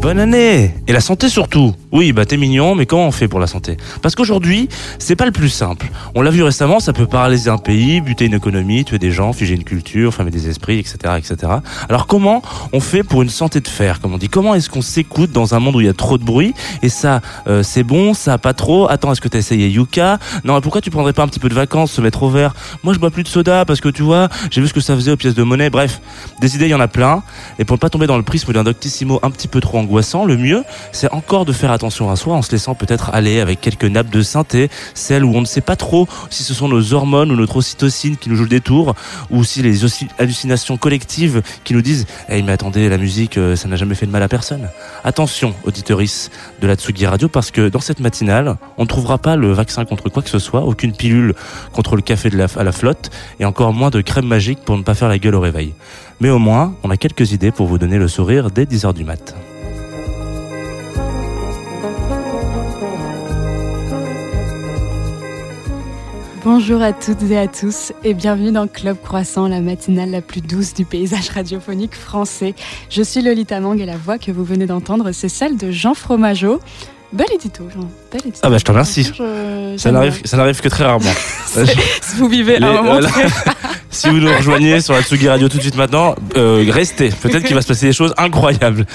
Bonne année Et la santé surtout Oui, bah t'es mignon, mais comment on fait pour la santé? Parce qu'aujourd'hui, c'est pas le plus simple. On l'a vu récemment, ça peut paralyser un pays, buter une économie, tuer des gens, figer une culture, fermer des esprits, etc. etc. Alors comment on fait pour une santé de fer, comme on dit? Comment est-ce qu'on s'écoute dans un monde où il y a trop de bruit? Et ça, euh, c'est bon, ça pas trop? Attends, est-ce que t'as essayé Yuka? Non, pourquoi tu prendrais pas un petit peu de vacances, se mettre au vert? Moi, je bois plus de soda parce que tu vois, j'ai vu ce que ça faisait aux pièces de monnaie. Bref, des idées, il y en a plein. Et pour ne pas tomber dans le prisme d'un doctissimo un petit peu trop le mieux, c'est encore de faire attention à soi en se laissant peut-être aller avec quelques nappes de synthé, celles où on ne sait pas trop si ce sont nos hormones ou notre ocytocine qui nous jouent des tours, ou si les hallucinations collectives qui nous disent hey, mais attendez, la musique, euh, ça n'a jamais fait de mal à personne. Attention, auditeurice de la Tsugi Radio, parce que dans cette matinale, on ne trouvera pas le vaccin contre quoi que ce soit, aucune pilule contre le café à la flotte, et encore moins de crème magique pour ne pas faire la gueule au réveil. Mais au moins, on a quelques idées pour vous donner le sourire dès 10h du mat'. Bonjour à toutes et à tous et bienvenue dans Club Croissant, la matinale la plus douce du paysage radiophonique français. Je suis Lolita Mang et la voix que vous venez d'entendre, c'est celle de Jean Fromageau. Bel édito, Jean. Bel édito. Ah bah je te remercie. ça n'arrive, ça n'arrive que très rarement. si vous vivez un moment Si vous nous rejoignez sur la Tsugi Radio tout de suite maintenant, euh, restez. Peut-être qu'il va se passer des choses incroyables.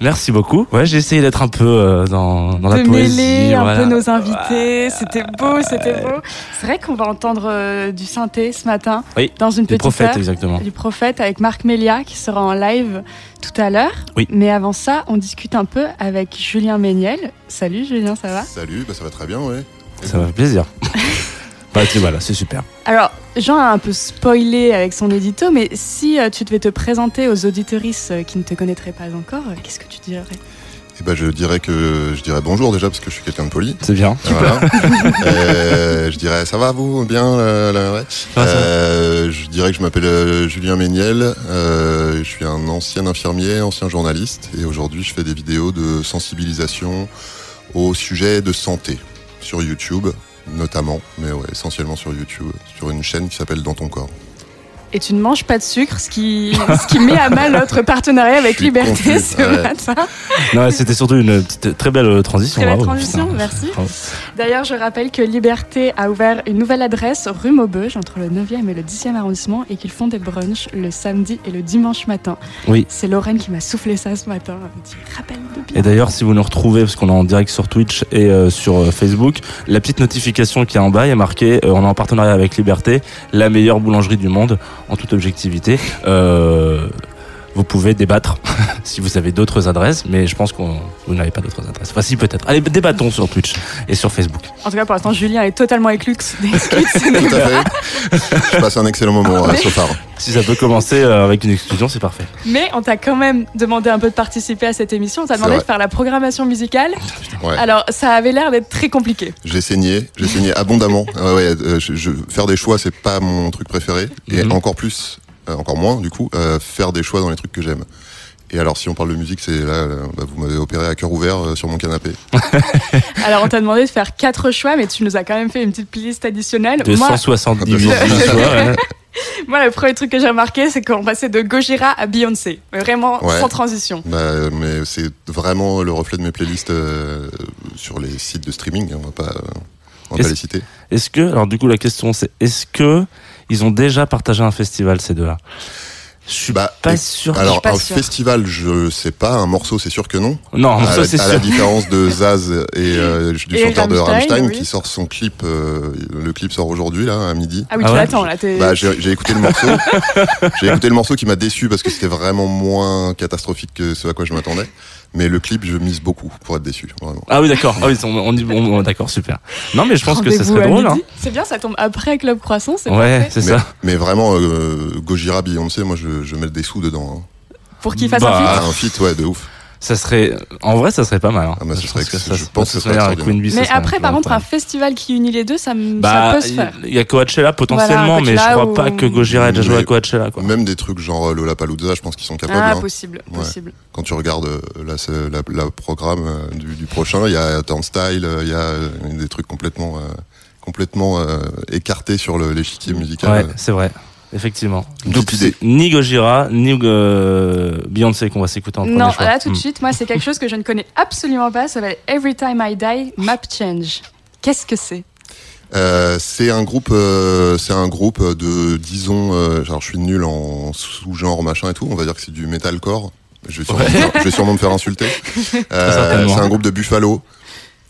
Merci beaucoup. Ouais, j'ai essayé d'être un peu euh, dans, dans la poésie. mêler un peu nos invités. c'était beau, c'était beau. C'est vrai qu'on va entendre euh, du synthé ce matin. Oui, dans une petite prophète, exactement. Du prophète avec Marc Melia qui sera en live tout à l'heure. Oui. Mais avant ça, on discute un peu avec Julien Méniel. Salut Julien, ça va? Salut, bah ça va très bien, ouais. Ça va plaisir. bah, voilà, c'est super. Alors, Jean a un peu spoilé avec son édito, mais si euh, tu devais te présenter aux auditoristes euh, qui ne te connaîtraient pas encore, euh, qu'est-ce que tu dirais? Eh ben, je dirais que je dirais bonjour déjà parce que je suis quelqu'un de poli. C'est bien. Voilà. je dirais ça va vous bien. ouais. je dirais que je m'appelle Julien Méniel. je suis un ancien infirmier, ancien journaliste, et aujourd'hui je fais des vidéos de sensibilisation au sujet de santé sur YouTube notamment, mais essentiellement sur YouTube, sur une chaîne qui s'appelle Dans ton corps. Et tu ne manges pas de sucre, ce qui, ce qui met à mal notre partenariat avec Liberté ce matin. Non, c'était surtout une très belle transition. Très belle transition, merci. D'ailleurs, je rappelle que Liberté a ouvert une nouvelle adresse rue Maubeuge, entre le 9e et le 10e arrondissement, et qu'ils font des brunchs le samedi et le dimanche matin. Oui. C'est Lorraine qui m'a soufflé ça ce matin. Elle me dit, rappelle Et d'ailleurs, si vous nous retrouvez, parce qu'on est en direct sur Twitch et euh, sur euh, Facebook, la petite notification qui est en bas est marquée, euh, on est en partenariat avec Liberté, la meilleure boulangerie du monde en toute objectivité. Euh, vous pouvez débattre si vous avez d'autres adresses, mais je pense que vous n'avez pas d'autres adresses. Enfin, si peut-être. Allez, débattons sur Twitch et sur Facebook. En tout cas, pour l'instant, Julien est totalement à fait. Je passe un excellent moment à Sofar. Si ça peut commencer euh, avec une exclusion, c'est parfait. Mais on t'a quand même demandé un peu de participer à cette émission. On t'a demandé de faire la programmation musicale. Alors, ça avait l'air d'être très compliqué. J'ai saigné, j'ai saigné abondamment. ouais, euh, je, faire des choix, c'est pas mon truc préféré. Et mhm. encore plus euh, encore moins du coup, euh, faire des choix dans les trucs que j'aime. Et alors, si on parle de musique, c'est là, euh, bah, vous m'avez opéré à cœur ouvert sur mon canapé. alors, on t'a demandé de faire quatre choix, mais tu nous as quand même fait une petite playlist additionnelle. 270 choix. Moi, le premier truc que j'ai remarqué, c'est qu'on passait de Gojira à Beyoncé. Vraiment sans transition. Bah, mais c'est vraiment le reflet de mes playlists sur les sites de streaming. On va pas, on va pas les citer. Est-ce que, alors du coup, la question c'est, est-ce que ils ont déjà partagé un festival, ces deux-là. Je suis bah, pas sûr. Alors un festival, je sais pas. Un morceau, c'est sûr que non. Non, un morceau, c'est sûr. À la différence de Zaz et euh, du chanteur de Rammstein qui sort son clip. Euh, le clip sort aujourd'hui là à midi. Ah oui, tu ah l'attends là. Bah, j'ai écouté le morceau. j'ai écouté le morceau qui m'a déçu parce que c'était vraiment moins catastrophique que ce à quoi je m'attendais. Mais le clip, je mise beaucoup pour être déçu. Vraiment. Ah oui, d'accord. Ah oui, on, dit bon, d'accord, super. Non, mais je pense que ça serait drôle. Hein. C'est bien, ça tombe après Club Croissant, c'est Ouais, c'est ça. Mais vraiment, euh, Gojira, Beyoncé, moi, je, je mets des sous dedans. Hein. Pour qu'il fasse un bah, feat. Un feat, ouais, de ouf ça serait en vrai ça serait pas mal hein. ah bah, je, pense que ça, je pense que ça serait Queen Bee, mais après par contre un festival qui unit les deux ça, bah, ça peut se faire il y a Coachella potentiellement mais je crois pas que Gojira ait déjà joué à Coachella quoi. même des trucs genre euh, Lollapalooza je pense qu'ils sont capables ah hein. possible possible quand tu regardes euh, la, la, programme euh, du, du prochain il y a Turnstyle il y a des trucs complètement complètement écarté sur l'échiquier musical. Ouais, c'est vrai. Effectivement. Donc, ni Gojira, ni Beyoncé qu'on va s'écouter en premier Non, choix. là tout de suite, moi c'est quelque chose que je ne connais absolument pas. Ça s'appelle Every Time I Die, Map Change. Qu'est-ce que c'est? Euh, c'est un groupe, euh, c'est un groupe de, disons, euh, alors je suis nul en sous-genre machin et tout. On va dire que c'est du metalcore. Je vais sûrement, me, faire, je vais sûrement me faire insulter. Euh, c'est un groupe de Buffalo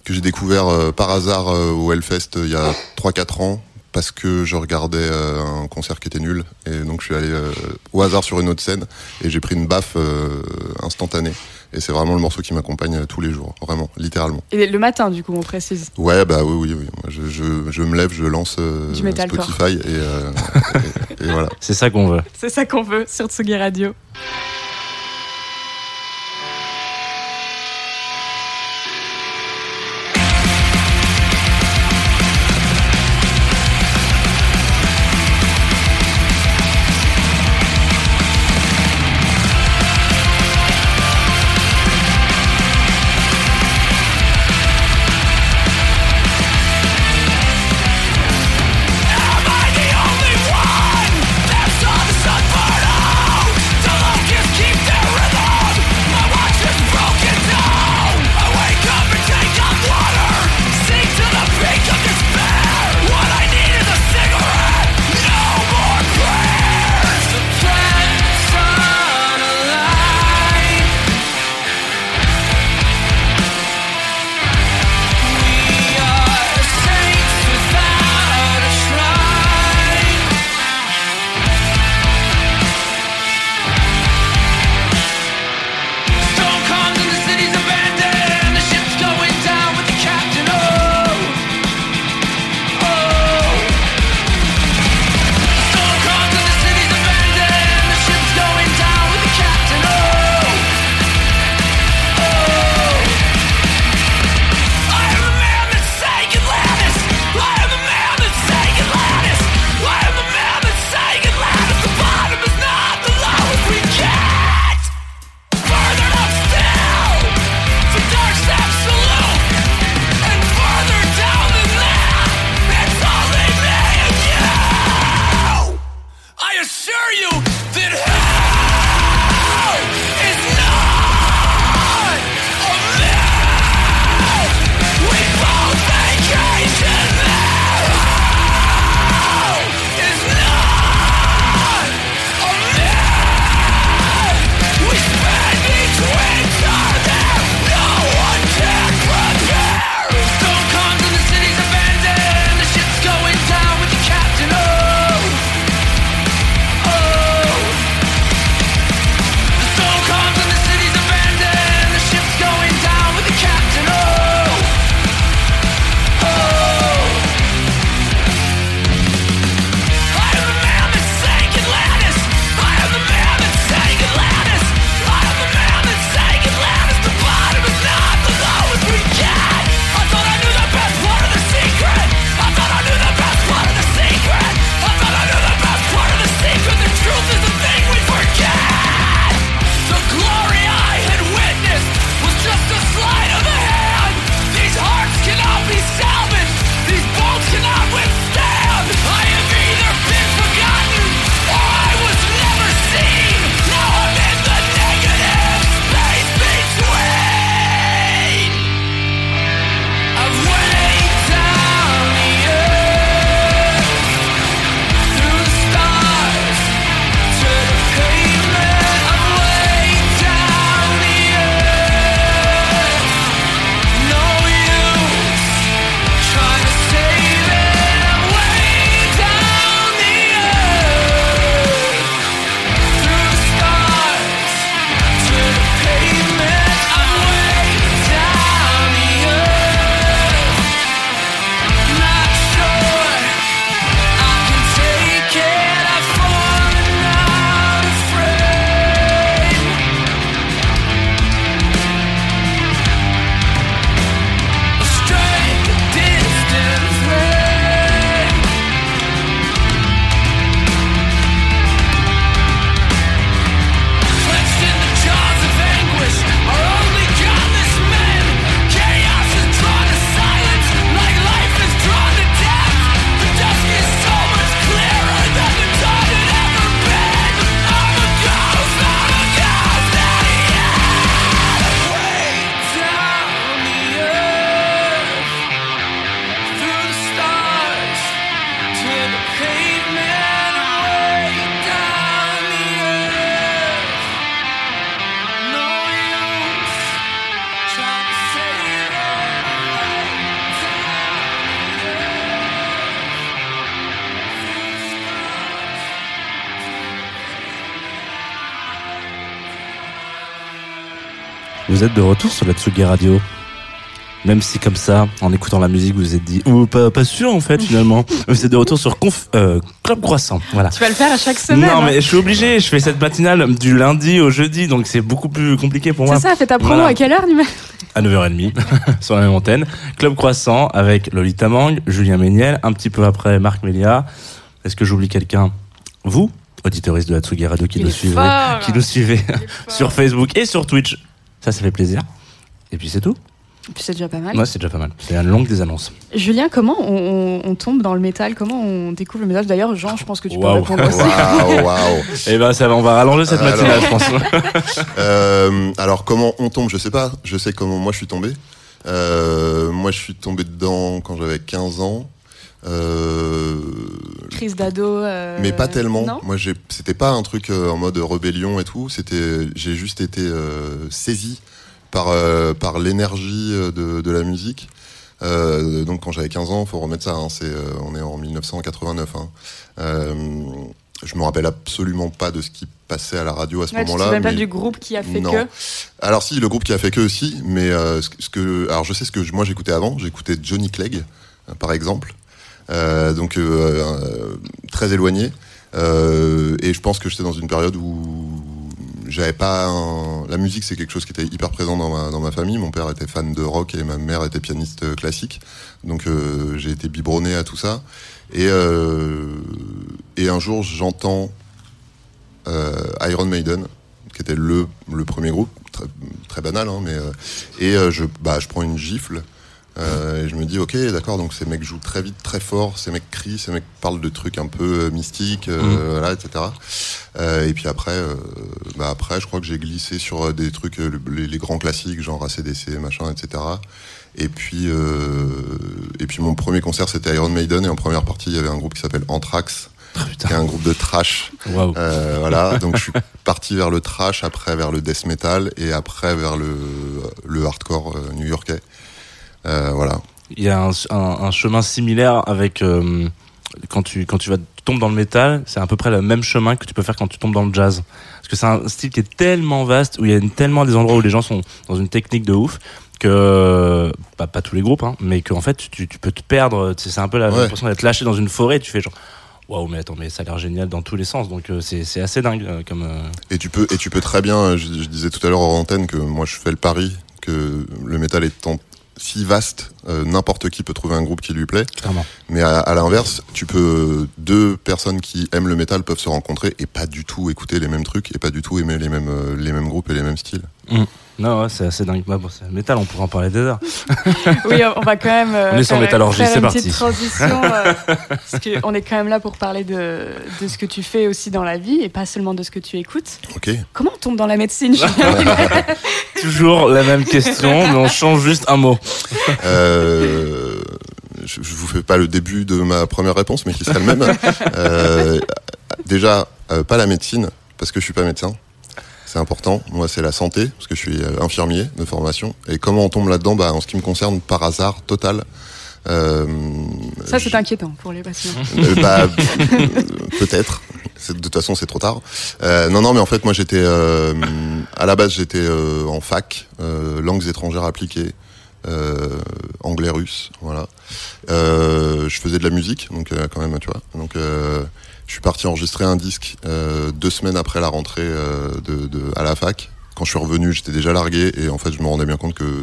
que j'ai découvert euh, par hasard euh, au Hellfest euh, il y a 3-4 ans parce que je regardais euh, un concert qui était nul et donc je suis allé euh, au hasard sur une autre scène et j'ai pris une baffe euh, instantanée et c'est vraiment le morceau qui m'accompagne tous les jours, vraiment, littéralement. Et le matin, du coup, on précise. Ouais, bah oui, oui, oui. Je, je, je me lève, je lance euh, Du. Spotify et, euh, et, et voilà. C'est ça qu'on veut. C'est ça qu'on veut sur Tsugi Radio. Vous êtes de retour sur la Tsugi Radio. Même si comme ça, en écoutant la musique, vous vous êtes dit, ou pas, pas sûr en fait finalement. vous êtes de retour sur Conf, euh, Club Croissant. Voilà. Tu vas le faire à chaque semaine. Non hein. mais je suis obligé, je fais cette matinale du lundi au jeudi, donc c'est beaucoup plus compliqué pour moi. C'est ça, fais ta promo Voilà. à quelle heure du matin À 9h30 sur la même antenne. Club Croissant avec Lolita Mang, Julien Méniel, un petit peu après Marc Mélia. Est-ce que j'oublie quelqu'un? Vous, auditeuriste de la Tsugi Radio qui nous suivez, qui nous suivez sur Facebook et sur Twitch. Ça, ça fait plaisir. Et puis c'est tout. Puis c'est déjà pas mal. Ouais, c'est déjà pas mal. C'est la longue des annonces. Julien, comment on, on- on tombe dans le métal? Comment on découvre le métal? D'ailleurs, Jean, je pense que tu peux répondre aussi. Waouh, waouh. Eh ben, ça va, on va rallonger cette matinale, je pense. Euh, alors comment on tombe, je sais pas. Je sais comment moi je suis tombé. Euh, moi je suis tombé dedans quand j'avais 15 ans. Euh, Crise d'ado. euh, mais pas tellement. Non moi c'était pas un truc euh, en mode rébellion et tout. C'était, j'ai juste été euh, saisi par euh, par l'énergie de, de la musique. Euh, donc quand j'avais 15 ans, faut remettre ça. hein, c'est, euh, on est en 1989. Hein. Euh, je me rappelle absolument pas de ce qui passait à la radio à ce Ouais, tu te moment-là. pas mais- du groupe qui a fait Non. que alors si, le groupe qui a fait que aussi, mais euh, ce, que- alors je sais ce que moi j'écoutais avant, j'écoutais Johnny Clegg, par exemple, donc euh, euh, très éloigné, Euh, et je pense que j'étais dans une période où j'avais pas un- la musique, c'est quelque chose qui était hyper présent dans ma, dans ma famille. Mon père était fan de rock et ma mère était pianiste euh, classique, donc euh, j'ai été biberonné à tout ça. Et euh, et un jour, j'entends euh, Iron Maiden, qui était le, le premier groupe, très, très banal, hein, mais euh, et euh, je, bah, je prends une gifle. Euh, et je me dis ok d'accord donc ces mecs jouent très vite très fort ces mecs crient ces mecs parlent de trucs un peu euh, mystiques euh, Mhm. voilà etc Euh, et puis après euh, bah après je crois que j'ai glissé sur euh, des trucs le- les, les grands classiques genre ACDC machin etc et puis euh, et puis mon premier concert c'était Iron Maiden et en première partie il y avait un groupe qui s'appelle Anthrax qui est un groupe de trash Waouh. euh, voilà, donc je suis parti vers le trash, après vers le death metal et après vers le, le hardcore new-yorkais. Euh, voilà. Il y a un, un- un chemin similaire avec euh, quand tu quand tu vas tu tombes dans le métal, c'est à peu près le même chemin que tu peux faire quand tu tombes dans le jazz. Parce que c'est un style qui est tellement vaste où il y a une- tellement des endroits où les gens sont dans une technique de ouf que bah, pas tous les groupes, hein, mais qu'en fait tu, tu peux te perdre. C'est un peu la- Ouais. l'impression d'être lâché dans une forêt. Et tu fais genre waouh, mais attends, mais ça a l'air génial dans tous les sens. Donc euh, c'est assez dingue euh, comme. euh, Et tu peux, et tu peux très bien, je, je disais tout à l'heure en antenne que moi je fais le pari que le métal étant si vaste, euh, n'importe qui peut trouver un groupe qui lui plaît. clairement. Mais à, à l'inverse, tu peux deux personnes qui aiment le métal peuvent se rencontrer et pas du tout écouter les mêmes trucs et pas du tout aimer les mêmes euh, les mêmes groupes et les mêmes styles. Non, ouais, c'est assez dingue. Bah, bon, c'est- métal, on pourrait en parler des heures. Oui, on va quand même. euh, On est sur faire- Métallurgie, faire c'est une parti. petite transition. euh, parce qu'on est quand même là pour parler de, de ce que tu fais aussi dans la vie et pas seulement de ce que tu écoutes. Ok. Comment on tombe dans la médecine Toujours la même question, mais on change juste un mot. Euh, je, je vous fais pas le début de ma première réponse, mais qui serait le même. Euh, déjà, euh, pas la médecine, parce que je suis pas médecin. C'est important. Moi, c'est la santé, parce que je suis euh, infirmier de formation. Et comment on tombe là-dedans? Bah, En ce qui me concerne, par hasard total. Euh, Ça, c'est je- inquiétant pour les patients. euh, bah, euh, peut-être. De toute façon, c'est trop tard. Euh, non, non, mais en fait, moi, j'étais euh, à la base, j'étais euh, en fac, euh, langues étrangères appliquées, euh, anglais, russe, voilà. Euh, je faisais de la musique, donc euh, quand même, tu vois. Donc, euh, je suis parti enregistrer un disque euh, deux semaines après la rentrée euh, de, de- à la fac. Quand je suis revenu, j'étais déjà largué et en fait, je me rendais bien compte que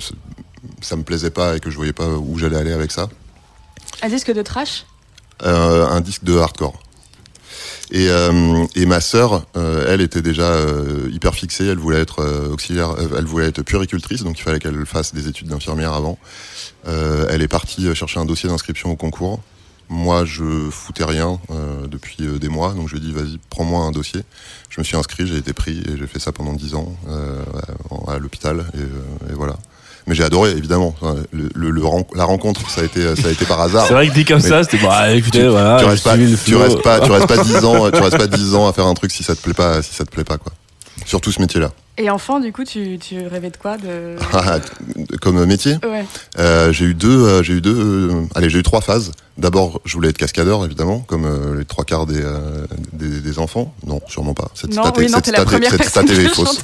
ça me plaisait pas et que je voyais pas où j'allais aller avec ça. Un disque de trash? Euh, un disque de hardcore. Et, euh, et ma sœur, euh, elle était déjà euh, hyper fixée. Elle voulait être auxiliaire, elle voulait être puéricultrice, donc il fallait qu'elle fasse des études d'infirmière avant. Elle est partie chercher un dossier d'inscription au concours. Moi, je foutais rien euh, depuis euh, des mois, donc je lui ai dit vas-y, prends-moi un dossier. Je me suis inscrit, j'ai été pris et j'ai fait ça pendant dix ans euh, à, à l'hôpital et, euh, et voilà. Mais j'ai adoré, évidemment. Le, le- le la rencontre, ça a été, ça a été par hasard C'est vrai que dit comme Mais ça, c'était bah écoutez, tu- voilà, tu restes pas, tu restes pas, tu restes pas dix ans, tu restes pas dix ans à faire un truc si ça te plaît pas, si ça te plaît pas quoi. Surtout ce métier-là. Et enfant, du coup, tu, tu rêvais de quoi de... Comme métier, Ouais. euh, j'ai eu deux, euh, j'ai eu deux, euh, allez, j'ai eu trois phases. D'abord, je voulais être cascadeur, évidemment, comme euh, les trois quarts des, euh, des, des, enfants. Non, sûrement pas. Cette non, oui, non, cette, la première cette stat est fausse.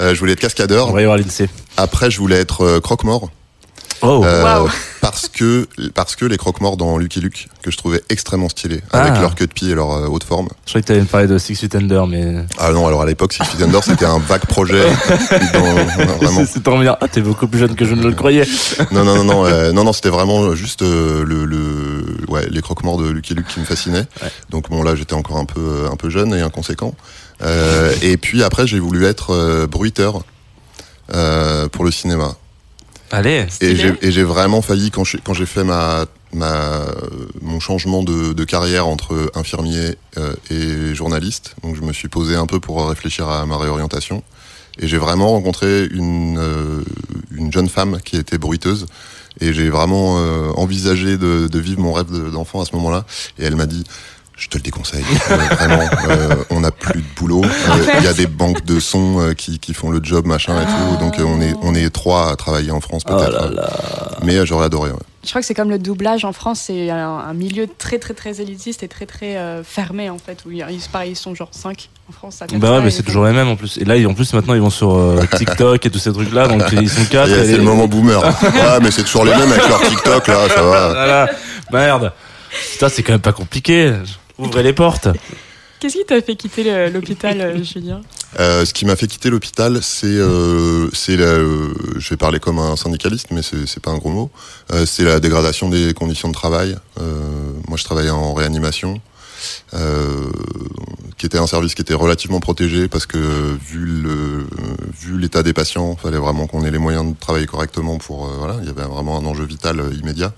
Euh, je voulais être cascadeur. On va y voir l'INSEE. Après, je voulais être euh, croque-mort. Oh. Euh, parce que parce que les croque-morts dans Lucky Luke que je trouvais extrêmement stylés avec ah. leur queue de pied et leur euh, haute forme. Je croyais que tu allais me parler de Six Feet Under mais Ah non, alors à l'époque Six Feet Under c'était un vague projet C'est trop bien. Ah, t'es beaucoup plus jeune que je ne le croyais. non non non non euh, non non, c'était vraiment juste euh, le, le ouais, les croque-morts de Lucky Luke qui me fascinaient. Ouais. Donc bon là, j'étais encore un peu un peu jeune et inconséquent. et puis après, j'ai voulu être bruiteur pour le cinéma. Allez. Et j'ai vraiment failli quand j'ai fait ma, ma mon changement de, de carrière entre infirmier euh, et journaliste. Donc je me suis posé un peu pour réfléchir à ma réorientation. Et j'ai vraiment rencontré une, euh, une jeune femme qui était bruiteuse. Et j'ai vraiment euh, envisagé de, de, vivre mon rêve d'enfant à ce moment-là. Et elle m'a dit, je te le déconseille. Euh, vraiment, euh, on n'a plus de boulot. Euh, il y a des banques de sons qui, qui font le job, machin et tout. Donc on est on est trois à travailler en France peut-être. Oh Mais j'aurais adoré. Ouais. Je crois que c'est comme le doublage en France, c'est un, un, milieu très très très élitiste et très très fermé en fait. Où ils, pareil, ils sont genre 5 en France. Ça bah ouais, mais c'est toujours les mêmes en plus. Et là, en plus maintenant ils vont sur TikTok et tous ces trucs là, donc ils sont 4 C'est les... le moment boomer. ouais, mais c'est toujours les mêmes avec leur TikTok là, ça va. Voilà. Merde. Putain, c'est quand même pas compliqué. Ouvrez les portes. Qu'est-ce qui t'a fait quitter l'hôpital, euh, Julien euh, Ce qui m'a fait quitter l'hôpital, c'est, euh, c'est euh, je vais parler comme un syndicaliste, mais c'est, c'est pas un gros mot. Euh, c'est la dégradation des conditions de travail. moi, je travaillais en réanimation, qui était un service qui était relativement protégé parce que vu le, vu l'état des patients, il fallait vraiment qu'on ait les moyens de travailler correctement pour, voilà, il y avait vraiment un enjeu vital immédiat.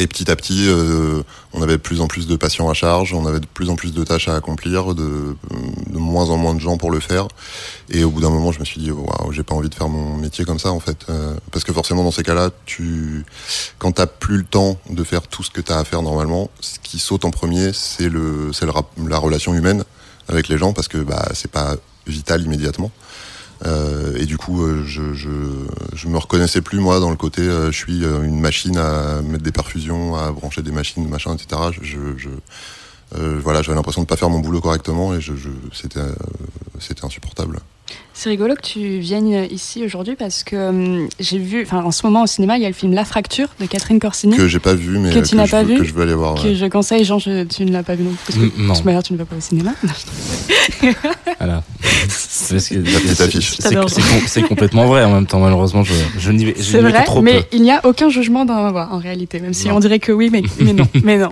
Et petit à petit, euh, on avait de plus en plus de patients à charge, on avait de plus en plus de tâches à accomplir, de, de moins en moins de gens pour le faire. Et au bout d'un moment, je me suis dit, waouh, j'ai pas envie de faire mon métier comme ça en fait, euh, parce que forcément dans ces cas-là, tu, quand t'as plus le temps de faire tout ce que t'as à faire normalement, ce qui saute en premier, c'est le, c'est la relation humaine avec les gens, parce que bah c'est pas vital immédiatement. Euh, et du coup, euh, je, je, je, me reconnaissais plus moi dans le côté, euh, je suis une machine à mettre des perfusions, à brancher des machines, machin, etc. Je, je voilà, j'avais l'impression de pas faire mon boulot correctement et je, c'était, c'était insupportable. C'est rigolo que tu viennes ici aujourd'hui parce que hum, j'ai vu, enfin en ce moment au cinéma, il y a le film La Fracture de Catherine Corsini. Que j'ai pas vu, mais que tu n'as pas vu, que je veux aller voir. Que je conseille, Jean, tu ne l'as pas vu non plus. Parce que, non. De toute tu ne vas pas au cinéma. voilà. C'est complètement vrai en même temps, malheureusement, je, je n'y vais, C'est vrai, trop mais il n'y a aucun jugement dans ma voix en réalité, même si on dirait que oui, mais, mais non, mais non.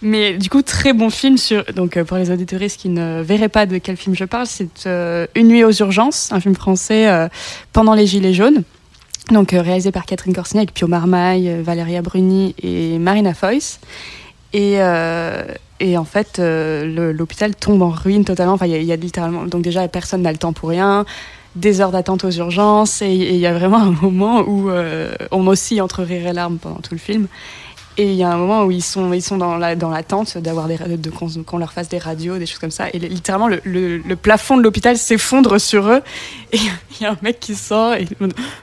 Mais du coup, très bon film sur. Donc, euh, pour les auditoristes qui ne verraient pas de quel film je parle, c'est euh, Une nuit aux urgences, un film français euh, pendant les Gilets jaunes. Donc, euh, réalisé par Catherine Corsini avec Pio Marmaille, euh, Valéria Bruni et Marina Foïs. Et, et en fait, l'hôpital tombe en ruine totalement. Enfin, il y, a littéralement. Donc, déjà, personne n'a le temps pour rien des heures d'attente aux urgences et il y a vraiment un moment où on oscille entre rire et larmes pendant tout le film. Et il y a un moment où ils sont, ils sont dans la dans l'attente d'avoir des de, qu'on leur fasse des radios, des choses comme ça. Et littéralement le, le, le plafond de l'hôpital s'effondre sur eux. Et il y a un mec qui sort et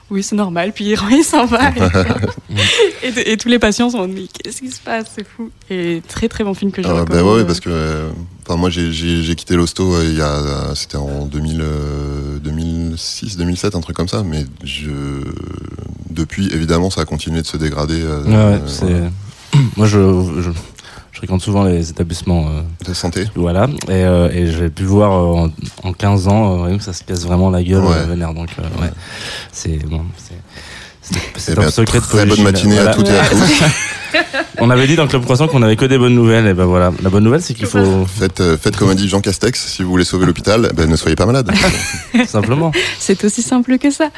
oui c'est normal. Puis il, s'en va. Et, et, tous les patients sont mais qu'est-ce qui se passe? C'est fou. Et très très bon film que je ah, bah ouais, parce que euh, enfin moi j'ai quitté l'hosto euh, il y a c'était en 2000 2006 2007 un truc comme ça. Mais je depuis évidemment ça a continué de se dégrader. Euh, ouais, c'est moi, je, je, je, fréquente souvent les établissements euh, de santé. Voilà, et, euh, et j'ai pu voir en, en, 15 ans, euh, ça se casse vraiment la gueule, ouais. Vénère. Donc, ouais, c'est bon, c'est. Eh un secret de Très bonne matinée voilà. à toutes et à tous. On avait dit dans Club Croissant qu'on avait que des bonnes nouvelles. Et ben voilà, la bonne nouvelle, c'est qu'il faut. Faites, euh, faites comme a dit Jean Castex, si vous voulez sauver l'hôpital, ben, ne soyez pas malade. Simplement. C'est aussi simple que ça.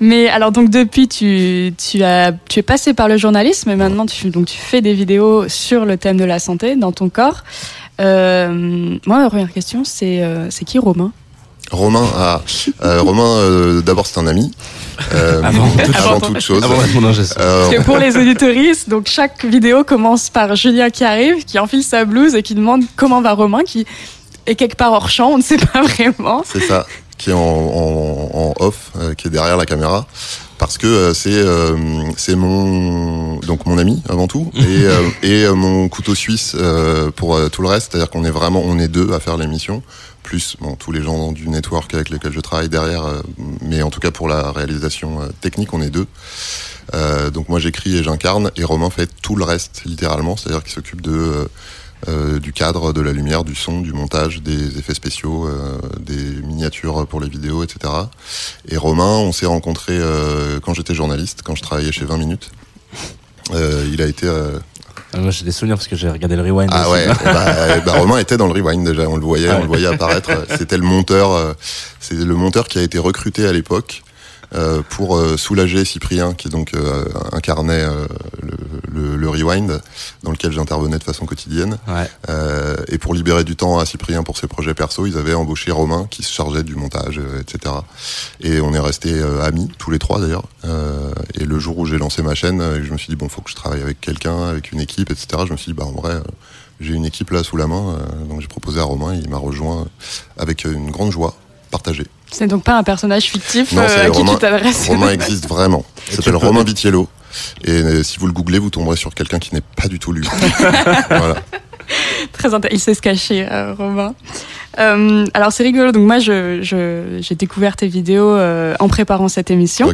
Mais alors, donc, depuis, tu, tu, as, tu es passé par le journalisme et maintenant, tu, donc, tu fais des vidéos sur le thème de la santé dans ton corps. Euh, moi, ma première question, c'est euh, c'est qui Romain? Romain, ah, euh, Romain, euh, d'abord c'est un ami. Euh, avant, toute, avant toute chose. Avant Parce que pour les auditoristes, donc chaque vidéo commence par Julien qui arrive, qui enfile sa blouse et qui demande comment va Romain, qui est quelque part hors champ, on ne sait pas vraiment. C'est ça, qui est en, en, en off, qui est derrière la caméra. parce que c'est c'est mon donc mon ami avant tout et et mon couteau suisse pour tout le reste, c'est-à-dire qu'on est vraiment on est deux à faire l'émission plus tous les gens du network avec lesquels je travaille derrière, mais en tout cas pour la réalisation technique, on est deux. Euh, donc moi j'écris et j'incarne et Romain fait tout le reste littéralement, c'est-à-dire qu'il s'occupe euh, euh, du cadre, de la lumière, du son, du montage, des effets spéciaux, des miniatures pour les vidéos, etc. Et Romain, on s'est rencontré quand j'étais journaliste, quand je travaillais chez 20 minutes. il a été ah, moi j'ai des souvenirs parce que j'ai regardé le rewind. Ah ouais, bah, bah, Romain était dans le rewind déjà, on le voyait, on le voyait apparaître. C'était le monteur, c'est le monteur qui a été recruté à l'époque euh, pour euh, soulager Cyprien, qui donc euh, incarnait le, le, rewind, dans lequel j'intervenais de façon quotidienne. Ouais. et pour libérer du temps à Cyprien pour ses projets perso, ils avaient embauché Romain, qui se chargeait du montage, etc. Et on est restés amis, tous les trois d'ailleurs. et le jour où j'ai lancé ma chaîne, je me suis dit, bon, faut que je travaille avec quelqu'un, avec une équipe, etc. Je me suis dit, bah en vrai j'ai une équipe là sous la main, donc j'ai proposé à Romain, il m'a rejoint avec une grande joie partagée. C'est donc pas un personnage fictif euh, à qui tu t'adresses. Romain existe vraiment. Il s'appelle Romain Vitiello. Et euh, si vous le googlez, vous tomberez sur quelqu'un qui n'est pas du tout lui. voilà. Très intéressant. Il sait se cacher, euh, Romain. Euh, alors c'est rigolo. Donc moi, j'ai je, découvert tes vidéos euh, en préparant cette émission.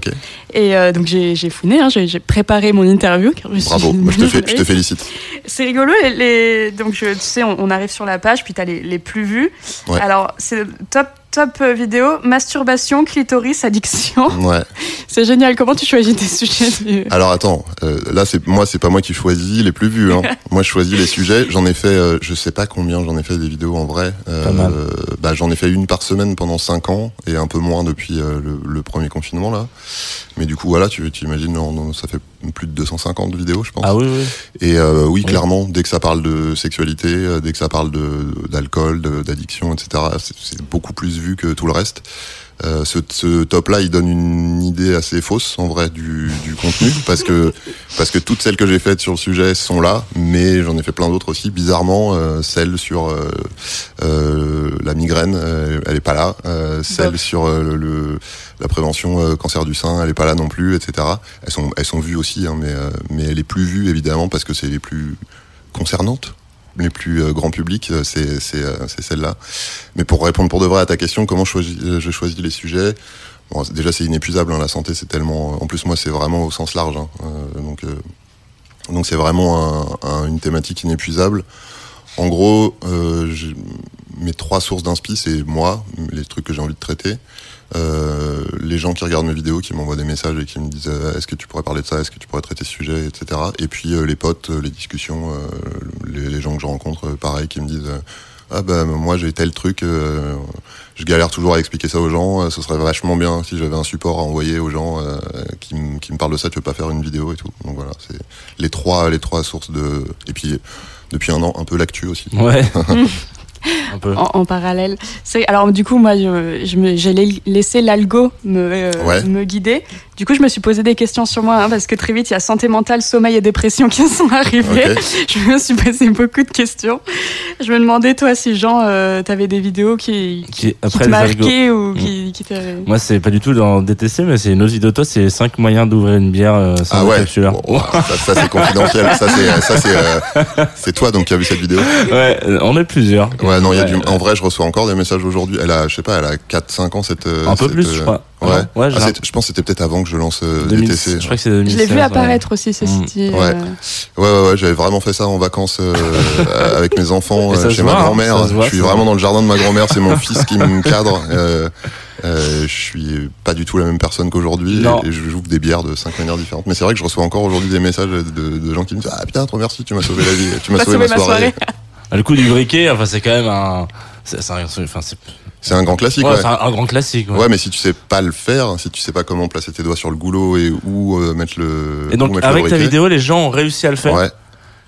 Et euh, donc j'ai fouiné, hein, j'ai préparé mon interview. Bravo, moi, je, te je, te félicite. C'est rigolo. Les, donc tu sais, on, arrive sur la page, puis tu as les, les, plus vus. Alors c'est top top vidéo, masturbation, clitoris, addiction. Ouais. C'est génial. Comment tu choisis tes sujets Alors attends, là c'est moi c'est pas moi qui choisis les plus vus. Hein. moi je choisis les sujets. J'en ai fait, je sais pas combien, j'en ai fait des vidéos en vrai. Euh, bah, j'en ai fait une par semaine pendant 5 ans et un peu moins depuis euh, le, premier confinement là. Mais du coup voilà, tu, tu imagines, ça fait plus de 250 vidéos je pense. Ah oui oui. Et euh, oui, clairement, dès que ça parle de sexualité, dès que ça parle d'alcool, d'addiction, etc., c'est beaucoup plus vu que tout le reste. Euh, ce, ce top-là, il donne une idée assez fausse en vrai du, du contenu parce que parce que toutes celles que j'ai faites sur le sujet sont là, mais j'en ai fait plein d'autres aussi. Bizarrement, euh, celle sur euh, euh la migraine, elle est pas là. celle sur le, la prévention cancer du sein, elle est pas là non plus, etc. Elles sont elles sont vues aussi, hein, mais mais elle est plus vue évidemment parce que c'est les plus concernantes les plus euh, grand public, euh, c'est euh, c'est celle-là. Mais pour répondre pour de vrai à ta question, comment je choisis, je choisis les sujets bon, Déjà, c'est inépuisable. Hein, la santé, c'est tellement. En plus, moi, c'est vraiment au sens large. Hein, donc, donc c'est vraiment un, une thématique inépuisable. En gros, mes trois sources d'inspi, c'est moi, les trucs que j'ai envie de traiter. Euh, les gens qui regardent mes vidéos, qui m'envoient des messages et qui me disent euh, est-ce que tu pourrais parler de ça, est-ce que tu pourrais traiter ce sujet, etc. Et puis euh, les potes, les discussions, les, les, gens que je rencontre, pareil, qui me disent ah ben moi j'ai tel truc, je galère toujours à expliquer ça aux gens, ce serait vachement bien si j'avais un support à envoyer aux gens qui, qui me parlent de ça, tu veux pas faire une vidéo et tout. Donc voilà, c'est les trois les trois sources de et puis depuis un an un peu l'actu aussi. Ouais. En, parallèle. Alors du coup, moi, je, j'ai laissé l'algo me, euh, me guider. Du coup, je me suis posé des questions sur moi, hein, parce que très vite, il y a santé mentale, sommeil et dépression qui sont arrivés. Je me suis posé beaucoup de questions. Je me demandais, toi, si Jean, euh, t'avais des vidéos qui, qui, te marquaient ou mm. qui, qui Moi, c'est pas du tout dans DTC, mais c'est une autre vidéo de toi, c'est 5 moyens d'ouvrir une bière euh, sans ah ouais. ça, ça c'est confidentiel. ça, c'est, ça, c'est, euh, c'est toi, donc, qui as vu cette vidéo. Ouais, on est plusieurs. Ouais, non, il y a du, en vrai, je reçois encore des messages aujourd'hui. Elle a, je sais pas, elle a 4-5 ans, cette, un peu plus, je crois. Ouais. ouais ah, je pense que c'était peut-être avant que je lance euh, DTC. Je crois que c'est 2016. Je l'ai vu apparaître aussi, ce mm. Ouais. Euh. ouais, ouais, ouais, j'avais vraiment fait ça en vacances euh, avec mes enfants chez ma hein, grand-mère. Je suis vraiment dans le jardin de ma grand-mère, c'est mon fils qui me cadre. Euh, je suis pas du tout la même personne qu'aujourd'hui et, je joue des bières de cinq manières différentes. Mais c'est vrai que je reçois encore aujourd'hui des messages de, de, gens qui me disent Ah putain, trop merci, tu m'as sauvé la vie, tu m'as sauvé, ma soirée. soirée. le coup du briquet, enfin, c'est quand même un. C'est, enfin, c'est c'est un grand classique. Ouais, c'est un, grand classique. Ouais. mais si tu sais pas le faire, si tu sais pas comment placer tes doigts sur le goulot et où euh, mettre le. Et donc avec ta vidéo, les gens ont réussi à le faire.